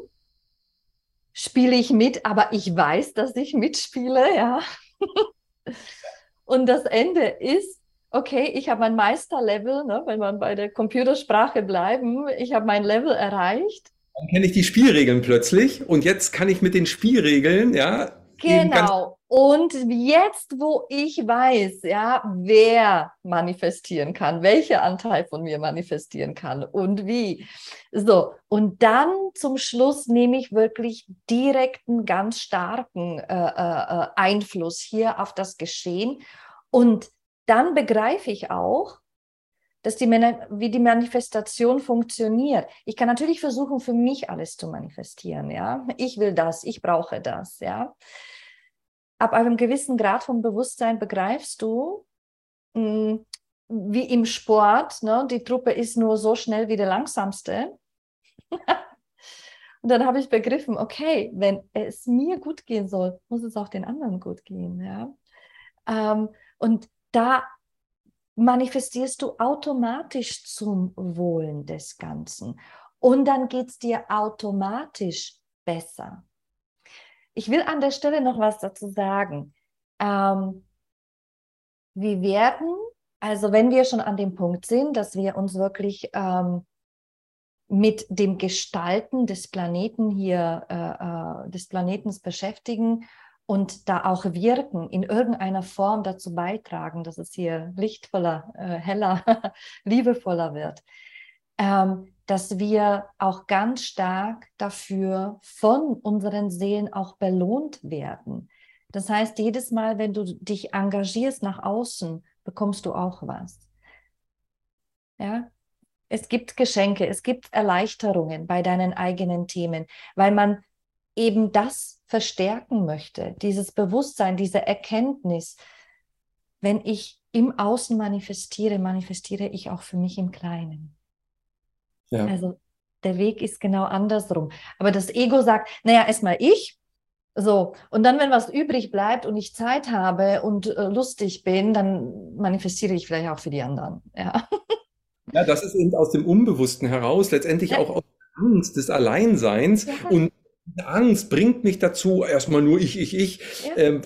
spiele ich mit, aber ich weiß, dass ich mitspiele, ja. und das Ende ist, okay, ich habe mein Meisterlevel, ne, wenn man bei der Computersprache bleiben, ich habe mein Level erreicht. Dann kenne ich die Spielregeln plötzlich und jetzt kann ich mit den Spielregeln, ja. Genau. Und jetzt, wo ich weiß, ja, wer manifestieren kann, welcher Anteil von mir manifestieren kann und wie. So, und dann zum Schluss nehme ich wirklich direkten, ganz starken äh, äh, äh Einfluss hier auf das Geschehen. Und dann begreife ich auch, dass die, wie die Manifestation funktioniert. Ich kann natürlich versuchen, für mich alles zu manifestieren. Ja, ich will das, ich brauche das. Ja, ab einem gewissen Grad von Bewusstsein begreifst du, mh, mm, wie im Sport, ne, die Truppe ist nur so schnell wie der langsamste. Und dann habe ich begriffen, okay, wenn es mir gut gehen soll, muss es auch den anderen gut gehen. Ja? Ähm, und da manifestierst du automatisch zum Wohlen des Ganzen. Und dann geht es dir automatisch besser. Ich will an der Stelle noch was dazu sagen. Ähm, wir werden, also wenn wir schon an dem Punkt sind, dass wir uns wirklich ähm, mit dem Gestalten des Planeten hier, äh, äh, des Planetens beschäftigen und da auch wirken, in irgendeiner Form dazu beitragen, dass es hier lichtvoller, äh, heller, liebevoller wird, ähm, dass wir auch ganz stark dafür von unseren Seelen auch belohnt werden. Das heißt, jedes Mal, wenn du dich engagierst nach außen, bekommst du auch was. Ja, es gibt Geschenke, es gibt Erleichterungen bei deinen eigenen Themen, weil man eben das verstärken möchte, dieses Bewusstsein, diese Erkenntnis. Wenn ich im Außen manifestiere, manifestiere ich auch für mich im Kleinen. Ja. Also der Weg ist genau andersrum. Aber das Ego sagt, naja, erstmal ich, so, und dann, wenn was übrig bleibt und ich Zeit habe und äh, lustig bin, dann manifestiere ich vielleicht auch für die anderen. Ja, ja das ist eben aus dem Unbewussten heraus, letztendlich ja. auch aus der Angst des Alleinseins. Ja. Und Angst bringt mich dazu, erstmal nur ich, ich, ich. Ja. Ähm,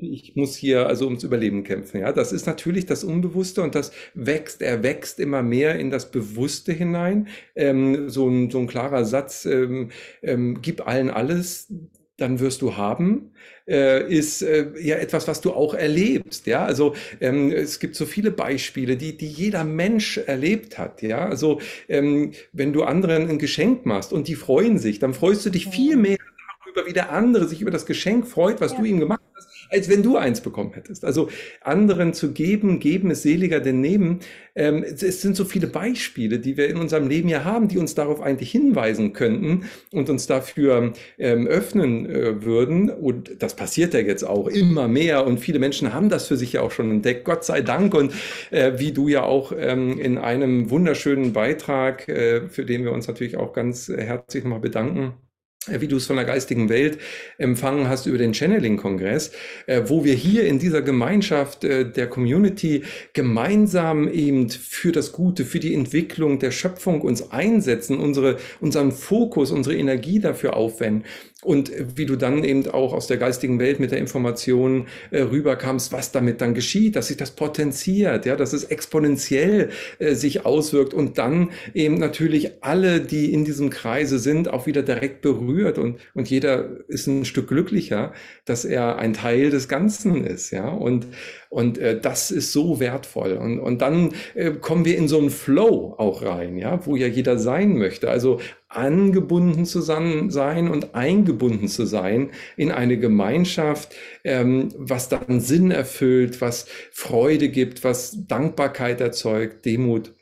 ich muss hier also ums Überleben kämpfen. Ja, das ist natürlich das Unbewusste und das wächst, er wächst immer mehr in das Bewusste hinein. Ähm, so, ein, so ein klarer Satz, ähm, ähm, gib allen alles, dann wirst du haben, äh, ist äh, ja etwas, was du auch erlebst. Ja, also ähm, es gibt so viele Beispiele, die, die jeder Mensch erlebt hat. Ja, also ähm, wenn du anderen ein Geschenk machst und die freuen sich, dann freust du dich viel mehr darüber, wie der andere sich über das Geschenk freut, was ja. du ihm gemacht hast als wenn du eins bekommen hättest. Also anderen zu geben, geben ist seliger denn nehmen. Ähm, es sind so viele Beispiele, die wir in unserem Leben ja haben, die uns darauf eigentlich hinweisen könnten und uns dafür ähm, öffnen äh, würden. Und das passiert ja jetzt auch immer mehr und viele Menschen haben das für sich ja auch schon entdeckt, Gott sei Dank. Und äh, wie du ja auch ähm, in einem wunderschönen Beitrag, äh, für den wir uns natürlich auch ganz herzlich nochmal bedanken, äh, wie du es von der geistigen Welt empfangen hast über den Channeling-Kongress, äh, wo wir hier in dieser Gemeinschaft äh, der Community gemeinsam eben für das Gute, für die Entwicklung der Schöpfung uns einsetzen, unsere, unseren Fokus, unsere Energie dafür aufwenden. Und wie du dann eben auch aus der geistigen Welt mit der Information äh, rüberkamst, was damit dann geschieht, dass sich das potenziert, ja, dass es exponentiell äh, sich auswirkt und dann eben natürlich alle, die in diesem Kreise sind, auch wieder direkt berührt und, und jeder ist ein Stück glücklicher, dass er ein Teil des Ganzen ist, ja, und, und äh, das ist so wertvoll. Und, und dann äh, kommen wir in so einen Flow auch rein, ja, wo ja jeder sein möchte. Also angebunden zu sein und eingebunden zu sein in eine Gemeinschaft, ähm, was dann Sinn erfüllt, was Freude gibt, was Dankbarkeit erzeugt, Demut.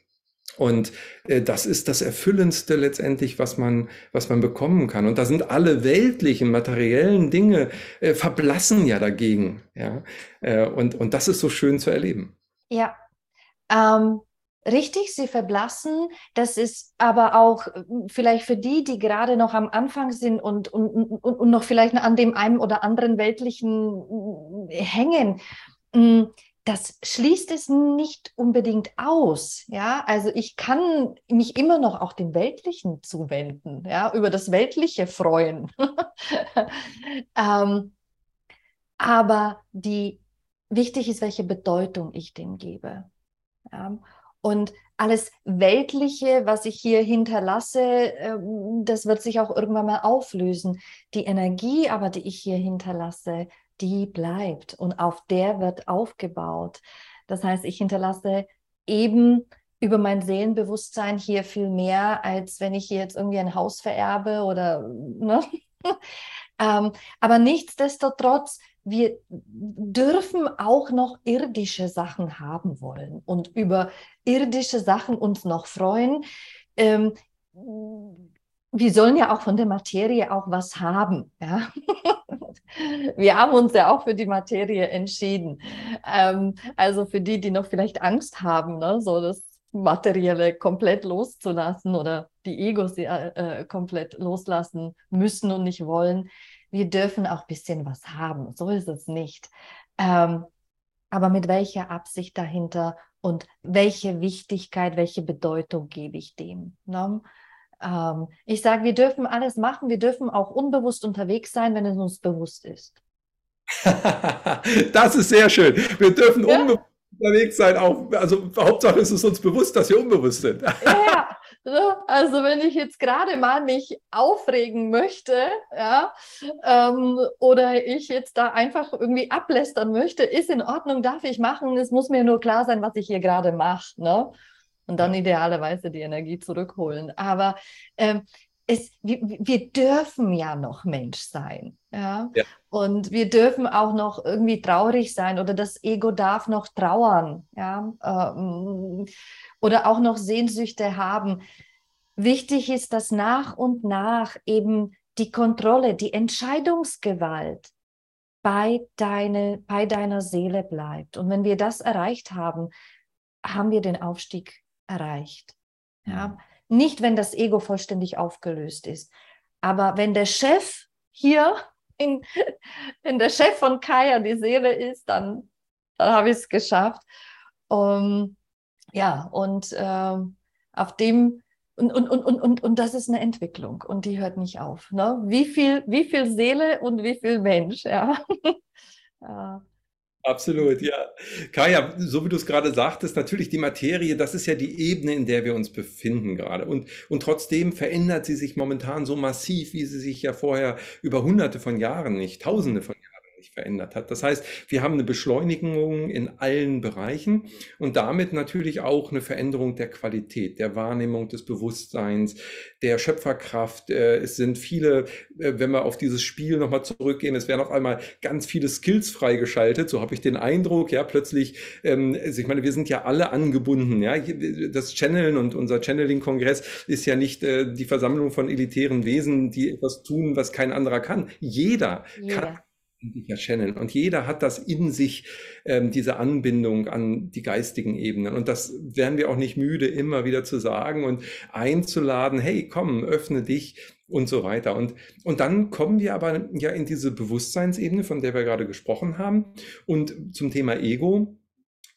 Und äh, das ist das Erfüllendste letztendlich, was man, was man bekommen kann. Und da sind alle weltlichen, materiellen Dinge äh, verblassen ja dagegen. Ja? Äh, und, und das ist so schön zu erleben. Ja. Ähm, richtig, sie verblassen. Das ist aber auch äh, vielleicht für die, die gerade noch am Anfang sind und, und, und, und noch vielleicht an dem einen oder anderen weltlichen äh, hängen. Das schließt es nicht unbedingt aus. Ja, also ich kann mich immer noch auch dem Weltlichen zuwenden, ja, über das Weltliche freuen. ähm, aber die wichtig ist, welche Bedeutung ich dem gebe. Ja. Und alles Weltliche, was ich hier hinterlasse, ähm, das wird sich auch irgendwann mal auflösen. Die Energie aber, die ich hier hinterlasse, die bleibt und auf der wird aufgebaut. Das heißt, ich hinterlasse eben über mein Seelenbewusstsein hier viel mehr, als wenn ich hier jetzt irgendwie ein Haus vererbe oder, ne? ähm, aber nichtsdestotrotz wir dürfen auch noch irdische Sachen haben wollen und über irdische Sachen uns noch freuen. Ähm, wir sollen ja auch von der Materie auch was haben. Ja? wir haben uns ja auch für die Materie entschieden. Ähm, also für die, die noch vielleicht Angst haben, ne? so das Materielle komplett loszulassen oder die Egos äh, äh, komplett loslassen müssen und nicht wollen wir dürfen auch ein bisschen was haben. So ist es nicht. Ähm, aber mit welcher Absicht dahinter und welche Wichtigkeit, welche Bedeutung gebe ich dem? Ne? Ähm, ich sage, wir dürfen alles machen, wir dürfen auch unbewusst unterwegs sein, wenn es uns bewusst ist. das ist sehr schön. Wir dürfen ja? unbewusst unterwegs sein, auch, also Hauptsache ist es uns bewusst, dass wir unbewusst sind. ja, also wenn ich jetzt gerade mal mich aufregen möchte, ja, ähm, oder ich jetzt da einfach irgendwie ablästern möchte, ist in Ordnung, darf ich machen. Es muss mir nur klar sein, was ich hier gerade mache, ne? Und dann idealerweise die Energie zurückholen. Aber ähm, es, wir, wir, dürfen ja noch Mensch sein. Ja? ja? Und wir dürfen auch noch irgendwie traurig sein oder das Ego darf noch trauern. Ja? Ähm, oder auch noch Sehnsüchte haben. Wichtig ist, dass nach und nach eben die Kontrolle, die Entscheidungsgewalt bei, deine, bei deiner Seele bleibt. Und wenn wir das erreicht haben, haben wir den Aufstieg erreicht. Ja? Mhm. Nicht, wenn das Ego vollständig aufgelöst ist. Aber wenn der Chef hier, in, wenn der Chef von Kaya die Seele ist, dann, dann habe ich es geschafft. Um, ja, und äh, auf dem, und, und, und, und, und das ist eine Entwicklung und die hört nicht auf. Ne? Wie, viel, wie viel Seele und wie viel Mensch, ja. Absolut, ja. Kaya, so wie du es gerade sagtest, natürlich die Materie, das ist ja die Ebene, in der wir uns befinden gerade. Und, und trotzdem verändert sie sich momentan so massiv, wie sie sich ja vorher über hunderte von Jahren nicht, tausende von Jahren sich verändert hat. Das heißt, wir haben eine Beschleunigung in allen Bereichen und damit natürlich auch eine Veränderung der Qualität, der Wahrnehmung des Bewusstseins, der Schöpferkraft. Äh, es sind viele, äh, wenn wir auf dieses Spiel nochmal zurückgehen, es werden auf einmal ganz viele Skills freigeschaltet. So habe ich den Eindruck, ja, plötzlich, ähm, also ich meine, wir sind ja alle angebunden, ja. Das Channeln und unser Channeling-Kongress ist ja nicht äh, die Versammlung von elitären Wesen, die etwas tun, was kein anderer kann. Jeder yeah. kann ja channeln. Und jeder hat das in sich, ähm, diese Anbindung an die geistigen Ebenen. Und das werden wir auch nicht müde, immer wieder zu sagen und einzuladen, hey, komm, öffne dich und so weiter. Und, und dann kommen wir aber ja in diese Bewusstseinsebene, von der wir gerade gesprochen haben. Und zum Thema Ego.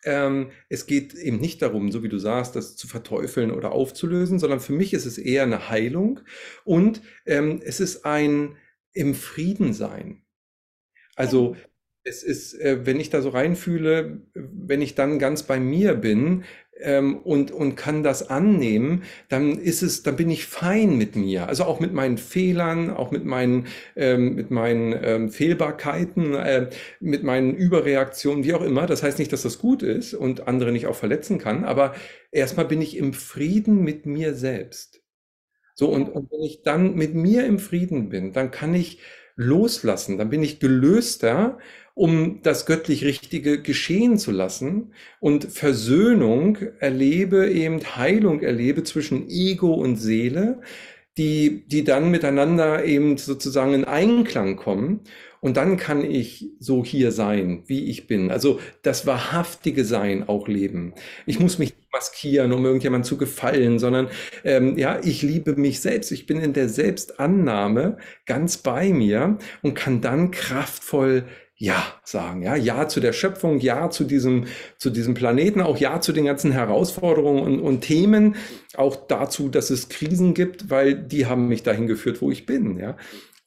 Ähm, es geht eben nicht darum, so wie du sagst, das zu verteufeln oder aufzulösen, sondern für mich ist es eher eine Heilung und ähm, es ist ein im Frieden sein. Also es ist, äh, wenn ich da so reinfühle, wenn ich dann ganz bei mir bin ähm, und, und kann das annehmen, dann ist es, dann bin ich fein mit mir. Also auch mit meinen Fehlern, auch mit meinen, ähm, mit meinen ähm, Fehlbarkeiten, äh, mit meinen Überreaktionen, wie auch immer. Das heißt nicht, dass das gut ist und andere nicht auch verletzen kann, aber erstmal bin ich im Frieden mit mir selbst. So, und, und wenn ich dann mit mir im Frieden bin, dann kann ich loslassen, dann bin ich gelöster, um das göttlich Richtige geschehen zu lassen. Und Versöhnung erlebe, eben Heilung erlebe zwischen Ego und Seele, die, die dann miteinander eben sozusagen in Einklang kommen Und dann kann ich so hier sein, wie ich bin. Also das wahrhaftige Sein auch leben. Ich muss mich maskieren, um irgendjemand zu gefallen, sondern ähm, ja, ich liebe mich selbst. Ich bin in der Selbstannahme ganz bei mir und kann dann kraftvoll ja sagen, ja, ja zu der Schöpfung, ja zu diesem, zu diesem Planeten, auch ja zu den ganzen Herausforderungen und, und Themen, auch dazu, dass es Krisen gibt, weil die haben mich dahin geführt, wo ich bin, ja.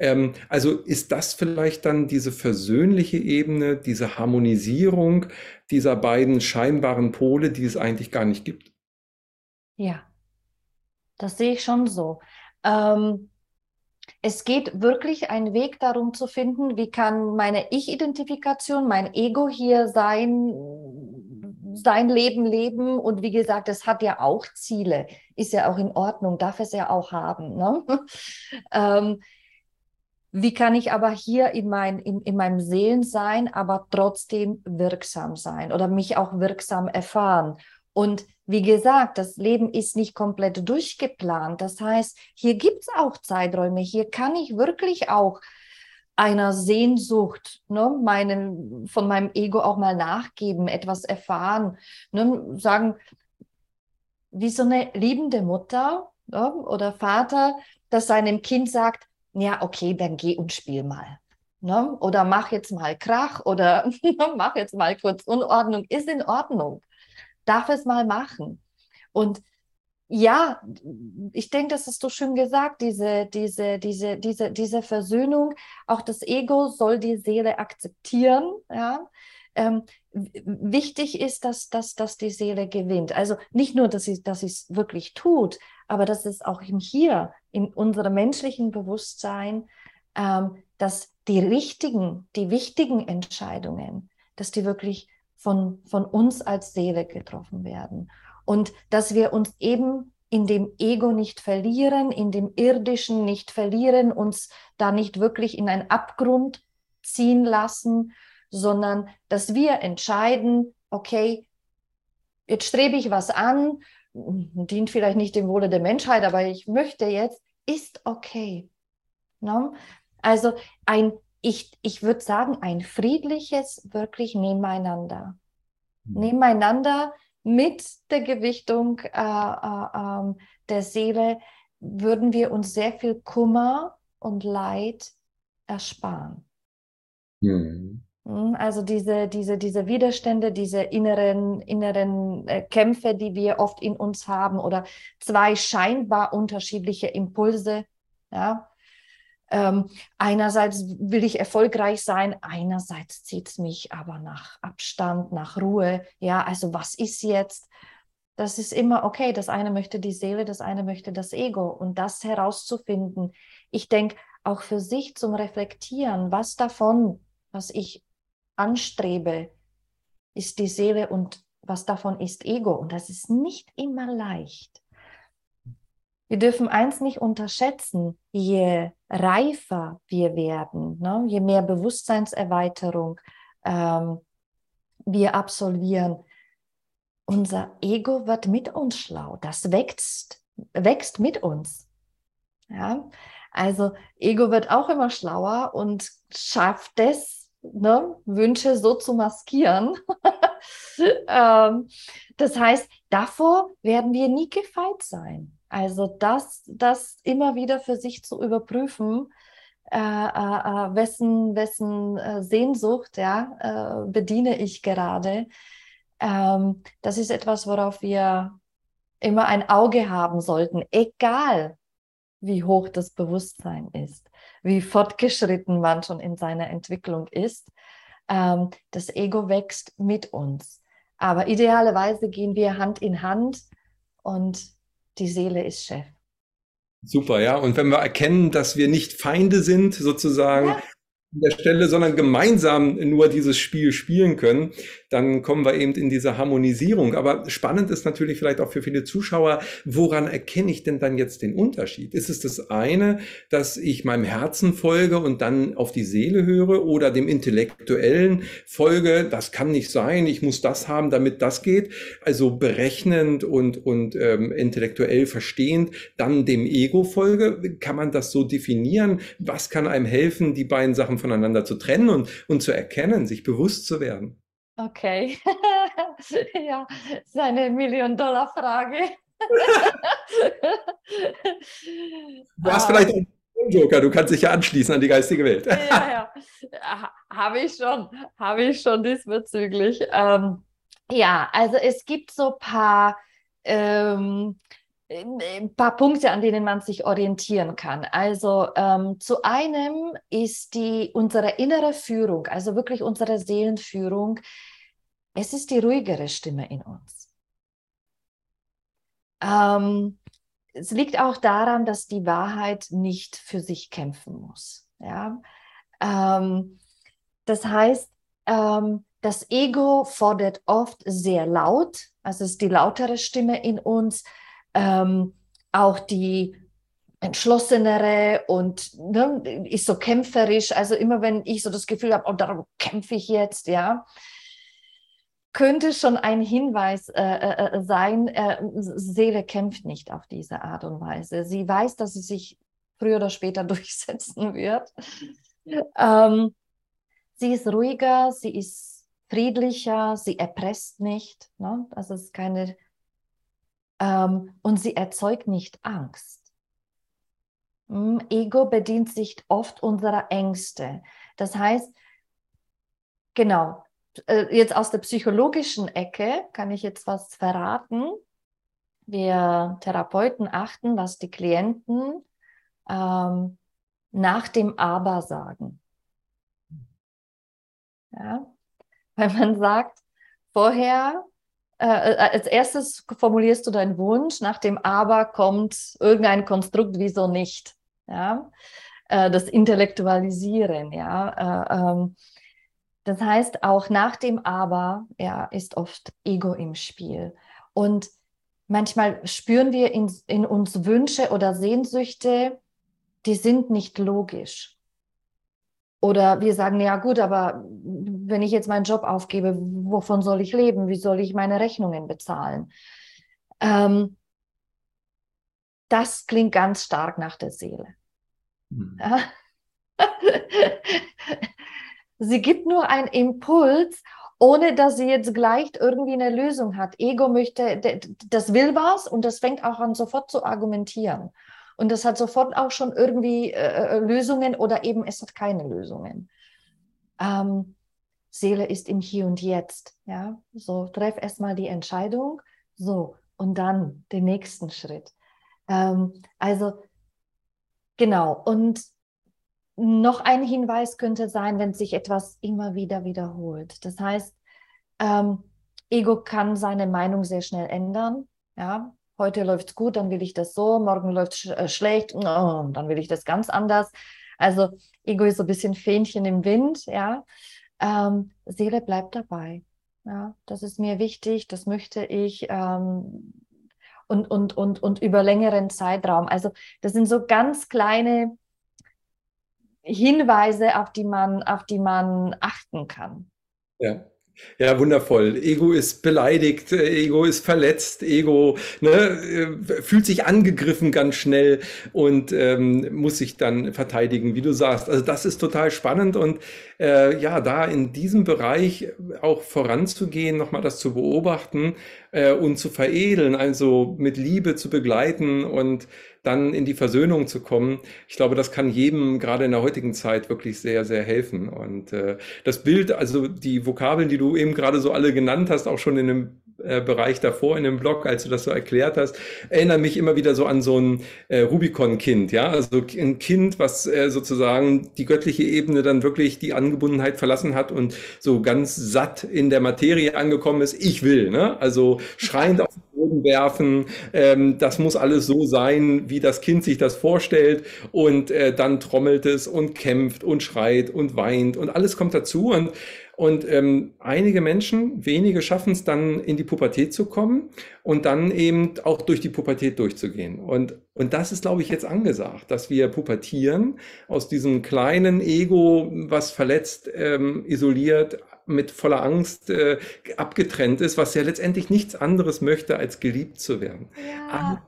Ähm, also ist das vielleicht dann diese versöhnliche Ebene, diese Harmonisierung dieser beiden scheinbaren Pole, die es eigentlich gar nicht gibt? Ja, das sehe ich schon so. Ähm, es geht wirklich ein Weg darum zu finden, wie kann meine Ich-Identifikation, mein Ego hier sein, sein Leben leben. Und wie gesagt, es hat ja auch Ziele, ist ja auch in Ordnung, darf es ja auch haben. Ne? ähm, wie kann ich aber hier in, mein, in, in meinem Seelensein aber trotzdem wirksam sein oder mich auch wirksam erfahren? Und wie gesagt, das Leben ist nicht komplett durchgeplant. Das heißt, hier gibt es auch Zeiträume. Hier kann ich wirklich auch einer Sehnsucht, ne, meinen, von meinem Ego auch mal nachgeben, etwas erfahren, ne, sagen, wie so eine liebende Mutter ne, oder Vater, das seinem Kind sagt, ja, okay, dann geh und spiel mal. Ne? Oder mach jetzt mal Krach oder mach jetzt mal kurz Unordnung, ist in Ordnung. Darf es mal machen. Und ja, ich denke, das hast du schön gesagt, diese, diese, diese, diese, diese Versöhnung, auch das Ego soll die Seele akzeptieren, ja. Ähm, wichtig ist, dass, dass, dass die Seele gewinnt. Also nicht nur, dass sie dass es wirklich tut, aber dass es auch im Hier, in unserem menschlichen Bewusstsein, ähm, dass die richtigen, die wichtigen Entscheidungen, dass die wirklich von, von uns als Seele getroffen werden. Und dass wir uns eben in dem Ego nicht verlieren, in dem Irdischen nicht verlieren, uns da nicht wirklich in einen Abgrund ziehen lassen, sondern dass wir entscheiden, okay, jetzt strebe ich was an, dient vielleicht nicht dem Wohle der Menschheit, aber ich möchte jetzt, ist okay. No? Also ein, ich, ich würde sagen, ein friedliches, wirklich Nebeneinander. Mhm. Nebeneinander mit der Gewichtung äh, äh, äh, der Seele würden wir uns sehr viel Kummer und Leid ersparen. Mhm. Hm, also diese, diese, diese Widerstände, diese inneren, inneren äh, Kämpfe, die wir oft in uns haben oder zwei scheinbar unterschiedliche Impulse. Ja? Ähm, einerseits will ich erfolgreich sein, einerseits zieht es mich aber nach Abstand, nach Ruhe. Ja, also was ist jetzt? Das ist immer okay. Das eine möchte die Seele, das eine möchte das Ego. Und das herauszufinden, ich denke auch für sich zum Reflektieren, was davon, was ich anstrebe, ist die Seele und was davon ist Ego. Und das ist nicht immer leicht. Wir dürfen eins nicht unterschätzen, je reifer wir werden, ne, je mehr Bewusstseinserweiterung ähm, wir absolvieren, unser Ego wird mit uns schlau. Das wächst, wächst mit uns. Ja? Also Ego wird auch immer schlauer und schafft es, ne, Wünsche so zu maskieren. ähm, das heißt, davor werden wir nie gefeit sein. Also das, das immer wieder für sich zu überprüfen, äh, äh, äh wessen, wessen äh, Sehnsucht ja, äh, bediene ich gerade. Ähm, das ist etwas, worauf wir immer ein Auge haben sollten, egal wie hoch das Bewusstsein ist wie fortgeschritten man schon in seiner Entwicklung ist. Ähm, das Ego wächst mit uns. Aber idealerweise gehen wir Hand in Hand und die Seele ist Chef. Super, ja. Und wenn wir erkennen, dass wir nicht Feinde sind, sozusagen, ja an der Stelle, sondern gemeinsam nur dieses Spiel spielen können, dann kommen wir eben in diese Harmonisierung. Aber spannend ist natürlich vielleicht auch für viele Zuschauer, woran erkenne ich denn dann jetzt den Unterschied? Ist es das eine, dass ich meinem Herzen folge und dann auf die Seele höre oder dem Intellektuellen folge? Das kann nicht sein, ich muss das haben, damit das geht. Also berechnend und, und ähm, intellektuell verstehend, dann dem Ego folge. Kann man das so definieren? Was kann einem helfen, die beiden Sachen voneinander zu trennen und, und zu erkennen, sich bewusst zu werden. Okay. ja, das ist eine Million-Dollar-Frage. du hast vielleicht einen Joker, du kannst dich ja anschließen an die geistige Welt. ja, ja. Habe ich schon, habe ich schon diesbezüglich. Ähm, ja, also es gibt so ein paar, ähm, ein paar Punkte, an denen man sich orientieren kann. Also ähm, zu einem ist die unsere innere Führung, also wirklich unsere Seelenführung. Es ist die ruhigere Stimme in uns. Ähm, es liegt auch daran, dass die Wahrheit nicht für sich kämpfen muss. Ja? Ähm, das heißt, ähm, das Ego fordert oft sehr laut, also es ist die lautere Stimme in uns, ähm, auch die entschlossenere und ne, ist so kämpferisch. Also immer wenn ich so das Gefühl habe, oh, darum kämpfe ich jetzt, ja, könnte schon ein Hinweis äh, äh, äh, sein, äh, Seele kämpft nicht auf diese Art und Weise. Sie weiß, dass sie sich früher oder später durchsetzen wird. Ähm, sie ist ruhiger, sie ist friedlicher, sie erpresst nicht. Ne? Das ist keine. Ähm, und sie erzeugt nicht Angst. Hm, Ego bedient sich oft unserer Ängste. Das heißt, genau, äh, jetzt aus der psychologischen Ecke kann ich jetzt was verraten. Wir Therapeuten achten, was die Klienten ähm, nach dem Aber sagen. Ja? Weil man sagt, vorher, äh, äh, als erstes formulierst du deinen Wunsch, nach dem Aber kommt irgendein Konstrukt, wieso nicht. Ja? Äh, das Intellektualisieren, ja. Äh, ähm, das heißt, auch nach dem Aber ja, ist oft Ego im Spiel. Und manchmal spüren wir in, in uns Wünsche oder Sehnsüchte, die sind nicht logisch. Oder wir sagen, ja gut, aber wenn ich jetzt meinen Job aufgebe, wovon soll ich leben? Wie soll ich meine Rechnungen bezahlen? Ähm, das klingt ganz stark nach der Seele. Mhm. Ja? Sie gibt nur einen Impuls, ohne dass sie jetzt gleich irgendwie eine Lösung hat. Ego möchte, das will was und das fängt auch an, sofort zu argumentieren. Und das hat sofort auch schon irgendwie äh, äh, Lösungen oder eben es hat keine Lösungen. Ähm, Seele ist im Hier und Jetzt. Ja, so treff erstmal die Entscheidung, so und dann den nächsten Schritt. Ähm, also genau und noch ein Hinweis könnte sein, wenn sich etwas immer wieder wiederholt. Das heißt, ähm, Ego kann seine Meinung sehr schnell ändern. Ja, heute läuft es gut, dann will ich das so, morgen läuft es sch äh, schlecht, oh, dann will ich das ganz anders. Also Ego ist so ein bisschen Fähnchen im Wind, ja. Ähm, Seele bleibt dabei. Ja, das ist mir wichtig, das möchte ich. Ähm, und, und, und, und über längeren Zeitraum. Also das sind so ganz kleine Hinweise, auf die man, auf die man achten kann. Ja. Ja, wundervoll. Ego ist beleidigt, Ego ist verletzt, Ego ne, äh, fühlt sich angegriffen ganz schnell und ähm, muss sich dann verteidigen, wie du sagst. Also das ist total spannend und äh, ja, da in diesem Bereich auch voranzugehen, nochmal das zu beobachten äh, und zu veredeln, also mit Liebe zu begleiten und dann in die Versöhnung zu kommen. Ich glaube, das kann jedem gerade in der heutigen Zeit wirklich sehr, sehr helfen. Und äh, das Bild, also die Vokabeln, die du eben gerade so alle genannt hast, auch schon in dem äh, Bereich davor in dem Blog, als du das so erklärt hast, erinnert mich immer wieder so an so ein äh, Rubicon-Kind, ja, also ein Kind, was äh, sozusagen die göttliche Ebene dann wirklich die Angebundenheit verlassen hat und so ganz satt in der Materie angekommen ist. Ich will, ne? Also schreiend auf Boden werfen. Ähm, das muss alles so sein, wie das Kind sich das vorstellt. Und äh, dann trommelt es und kämpft und schreit und weint und alles kommt dazu. Und, und ähm, einige Menschen, wenige schaffen es dann in die Pubertät zu kommen und dann eben auch durch die Pubertät durchzugehen. Und, und das ist, glaube ich, jetzt angesagt, dass wir pubertieren aus diesem kleinen Ego, was verletzt, ähm, isoliert, mit voller Angst äh, abgetrennt ist, was ja letztendlich nichts anderes möchte, als geliebt zu werden. Ja.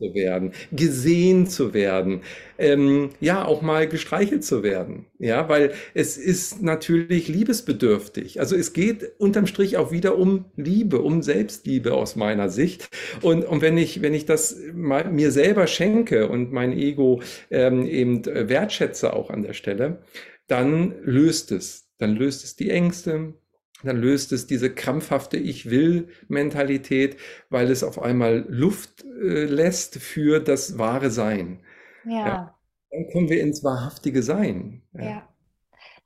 Zu werden, gesehen zu werden, ähm, ja, auch mal gestreichelt zu werden. Ja, weil es ist natürlich liebesbedürftig. Also es geht unterm Strich auch wieder um Liebe, um Selbstliebe aus meiner Sicht. Und, und wenn ich, wenn ich das mal mir selber schenke und mein Ego ähm, eben wertschätze auch an der Stelle, dann löst es. Dann löst es die Ängste, dann löst es diese krampfhafte Ich will Mentalität, weil es auf einmal Luft äh, lässt für das wahre Sein. Ja. ja. Dann kommen wir ins wahrhaftige Sein. Ja. ja.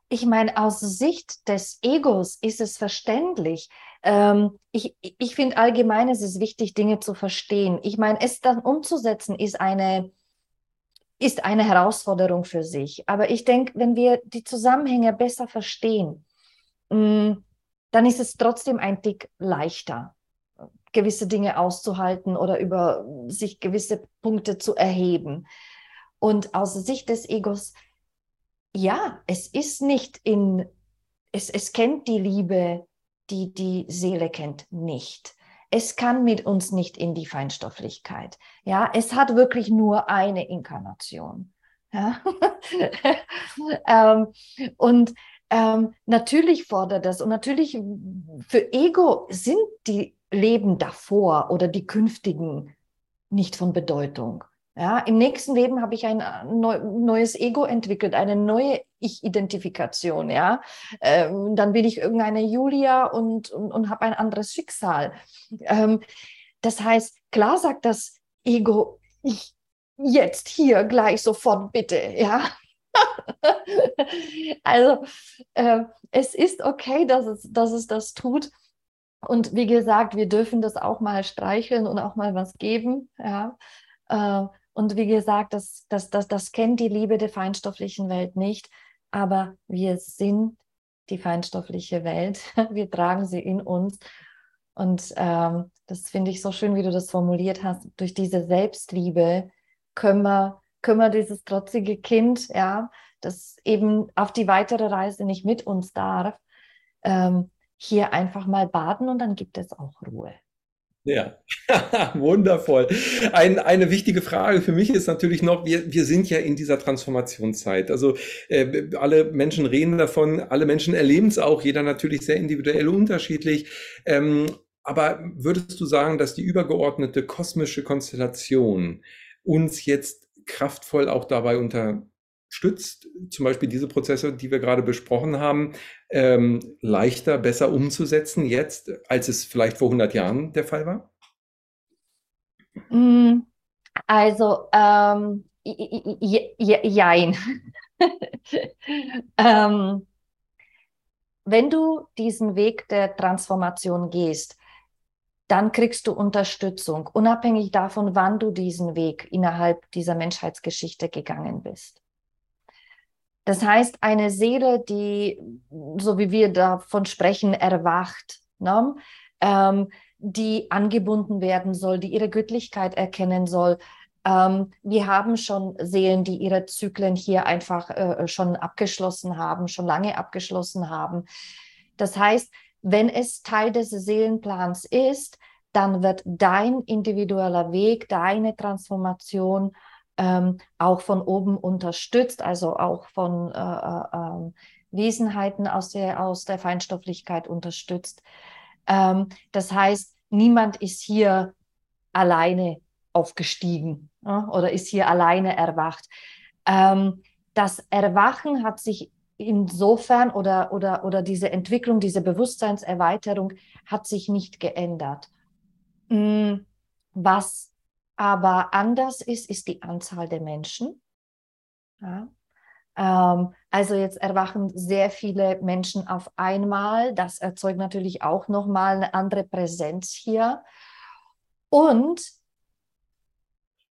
Ich meine, aus Sicht des Egos ist es verständlich. Ähm, ich ich finde allgemein, es ist wichtig, Dinge zu verstehen. Ich meine, es dann umzusetzen, ist eine, ist eine Herausforderung für sich. Aber ich denke, wenn wir die Zusammenhänge besser verstehen, mh, mm, dann ist es trotzdem ein Tick leichter, gewisse Dinge auszuhalten oder über sich gewisse Punkte zu erheben. Und aus Sicht des Egos, ja, es ist nicht in, es, es kennt die Liebe, die die Seele kennt, nicht. Es kann mit uns nicht in die Feinstofflichkeit. Ja, es hat wirklich nur eine Inkarnation. Ja? ähm, und ähm, natürlich fordert das und natürlich für Ego sind die Leben davor oder die künftigen nicht von Bedeutung. Ja, im nächsten Leben habe ich ein äh, neu, neues Ego entwickelt, eine neue Ich-Identifikation. Ja, ähm, dann bin ich irgendeine Julia und, und, und habe ein anderes Schicksal. Ähm, das heißt, klar sagt das Ego, ich jetzt hier gleich sofort bitte. Ja, also äh, es ist okay, dass es, dass es das tut. Und wie gesagt, wir dürfen das auch mal streicheln und auch mal was geben. Ja. Äh, und wie gesagt, das, das, das, das kennt die Liebe der feinstofflichen Welt nicht. Aber wir sind die feinstoffliche Welt. Wir tragen sie in uns. Und ähm, das finde ich so schön, wie du das formuliert hast. Durch diese Selbstliebe können wir kümmere dieses trotzige Kind, ja, das eben auf die weitere Reise nicht mit uns darf, ähm, hier einfach mal baden und dann gibt es auch Ruhe. Ja, wundervoll. Ein, eine wichtige Frage für mich ist natürlich noch, wir, wir sind ja in dieser Transformationszeit. Also äh, alle Menschen reden davon, alle Menschen erleben es auch, jeder natürlich sehr individuell unterschiedlich. Ähm, aber würdest du sagen, dass die übergeordnete kosmische Konstellation uns jetzt kraftvoll auch dabei unterstützt, zum Beispiel diese Prozesse, die wir gerade besprochen haben, ähm, leichter, besser umzusetzen jetzt, als es vielleicht vor 100 Jahren der Fall war? Mm, also, ähm, jein. ähm, wenn du diesen Weg der Transformation gehst, dann kriegst du Unterstützung, unabhängig davon, wann du diesen Weg innerhalb dieser Menschheitsgeschichte gegangen bist. Das heißt, eine Seele, die, so wie wir davon sprechen, erwacht, ne? ähm, die angebunden werden soll, die ihre Göttlichkeit erkennen soll. Ähm, wir haben schon Seelen, die ihre Zyklen hier einfach äh, schon abgeschlossen haben, schon lange abgeschlossen haben. Das heißt, wenn es Teil des Seelenplans ist, dann wird dein individueller Weg, deine Transformation ähm, auch von oben unterstützt, also auch von äh, äh, ähm, Wesenheiten aus der, aus der Feinstofflichkeit unterstützt. Ähm, das heißt, niemand ist hier alleine aufgestiegen ja, oder ist hier alleine erwacht. Ähm, das Erwachen hat sich insofern oder, oder, oder diese Entwicklung, diese Bewusstseinserweiterung hat sich nicht geändert. Mm, was aber anders ist, ist die Anzahl der Menschen. Ja. Ähm, also jetzt erwachen sehr viele Menschen auf einmal. Das erzeugt natürlich auch nochmal eine andere Präsenz hier. Und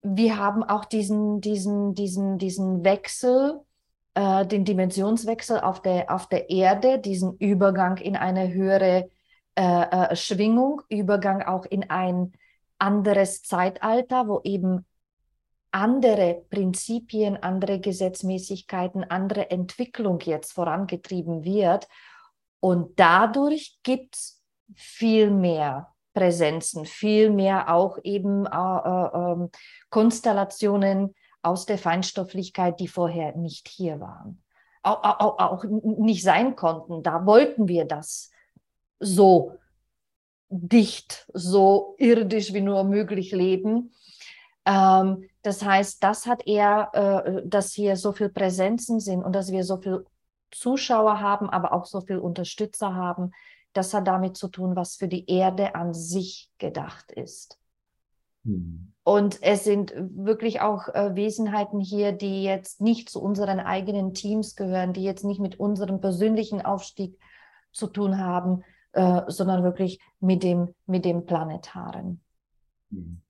wir haben auch diesen, diesen, diesen, diesen Wechsel äh, den Dimensionswechsel auf der, auf der Erde, diesen Übergang in eine höhere äh, äh, Schwingung, Übergang auch in ein anderes Zeitalter, wo eben andere Prinzipien, andere Gesetzmäßigkeiten, andere Entwicklung jetzt vorangetrieben wird. Und dadurch gibt es viel mehr Präsenzen, viel mehr auch eben äh, äh, ähm, Konstellationen aus der Feinstofflichkeit, die vorher nicht hier waren, auch, auch, auch nicht sein konnten. Da wollten wir das so dicht, so irdisch wie nur möglich leben. Ähm, das heißt, das hat eher, äh, dass hier so viel Präsenzen sind und dass wir so viel Zuschauer haben, aber auch so viel Unterstützer haben. Das hat damit zu tun, was für die Erde an sich gedacht ist. Mhm. Und es sind wirklich auch äh, Wesenheiten hier, die jetzt nicht zu unseren eigenen Teams gehören, die jetzt nicht mit unserem persönlichen Aufstieg zu tun haben, äh, sondern wirklich mit dem, mit dem Planetaren. Mhm.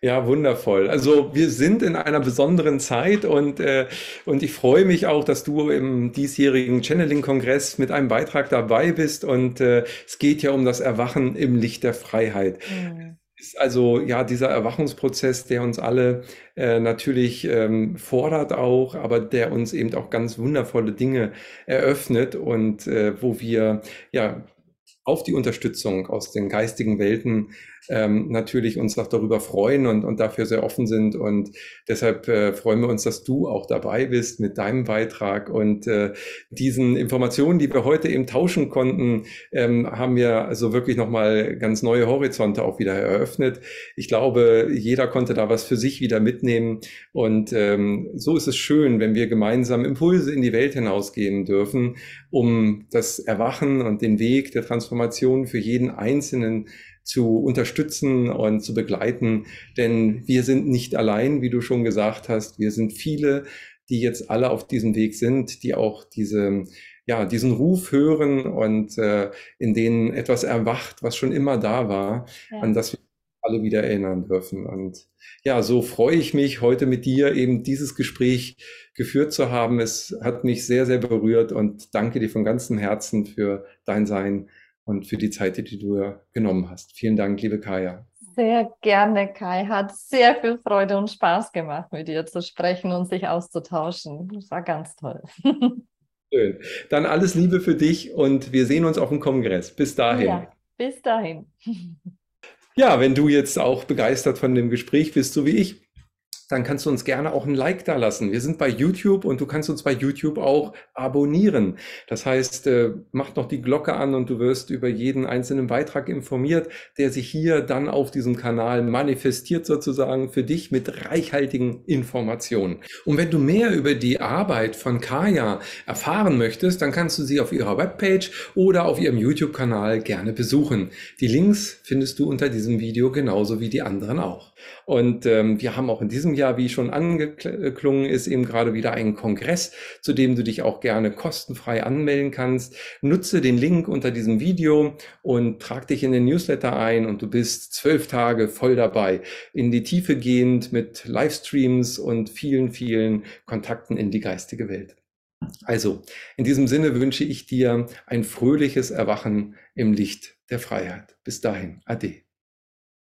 Ja, wundervoll. Also wir sind in einer besonderen Zeit und, äh, und ich freue mich auch, dass du im diesjährigen Channeling-Kongress mit einem Beitrag dabei bist. Und äh, es geht ja um das Erwachen im Licht der Freiheit. Mhm. Ist also ja dieser Erwachungsprozess, der uns alle äh, natürlich ähm, fordert auch, aber der uns eben auch ganz wundervolle Dinge eröffnet und äh, wo wir ja auf die Unterstützung aus den geistigen Welten ähm, natürlich uns auch darüber freuen und, und dafür sehr offen sind. Und deshalb äh, freuen wir uns, dass du auch dabei bist mit deinem Beitrag. Und äh, diesen Informationen, die wir heute eben tauschen konnten, ähm, haben wir also wirklich nochmal ganz neue Horizonte auch wieder eröffnet. Ich glaube, jeder konnte da was für sich wieder mitnehmen. Und ähm, so ist es schön, wenn wir gemeinsam Impulse in die Welt hinausgehen dürfen, um das Erwachen und den Weg der Transformation für jeden Einzelnen zu unterstützen und zu begleiten. Denn wir sind nicht allein, wie du schon gesagt hast. Wir sind viele, die jetzt alle auf diesem Weg sind, die auch diese, ja, diesen Ruf hören und äh, in denen etwas erwacht, was schon immer da war, ja. an das wir alle wieder erinnern dürfen. Und ja, so freue ich mich, heute mit dir eben dieses Gespräch geführt zu haben. Es hat mich sehr, sehr berührt und danke dir von ganzem Herzen für dein Sein und für die Zeit, die du genommen hast. Vielen Dank, liebe Kaya. Sehr gerne, Kai. Hat sehr viel Freude und Spaß gemacht, mit dir zu sprechen und sich auszutauschen. Das war ganz toll. Schön. Dann alles Liebe für dich und wir sehen uns auf dem Kongress. Bis dahin. Ja, bis dahin. Ja, wenn du jetzt auch begeistert von dem Gespräch bist, so wie ich, dann kannst du uns gerne auch ein Like da lassen. Wir sind bei YouTube und du kannst uns bei YouTube auch abonnieren. Das heißt, äh, mach noch die Glocke an und du wirst über jeden einzelnen Beitrag informiert, der sich hier dann auf diesem Kanal manifestiert sozusagen für dich mit reichhaltigen Informationen. Und wenn du mehr über die Arbeit von Kaya erfahren möchtest, dann kannst du sie auf ihrer Webpage oder auf ihrem YouTube-Kanal gerne besuchen. Die Links findest du unter diesem Video genauso wie die anderen auch. Und ähm, wir haben auch in diesem Jahr, wie schon angeklungen ist, eben gerade wieder einen Kongress, zu dem du dich auch gerne kostenfrei anmelden kannst. Nutze den Link unter diesem Video und trag dich in den Newsletter ein und du bist zwölf Tage voll dabei, in die Tiefe gehend mit Livestreams und vielen, vielen Kontakten in die geistige Welt. Also, in diesem Sinne wünsche ich dir ein fröhliches Erwachen im Licht der Freiheit. Bis dahin, Ade.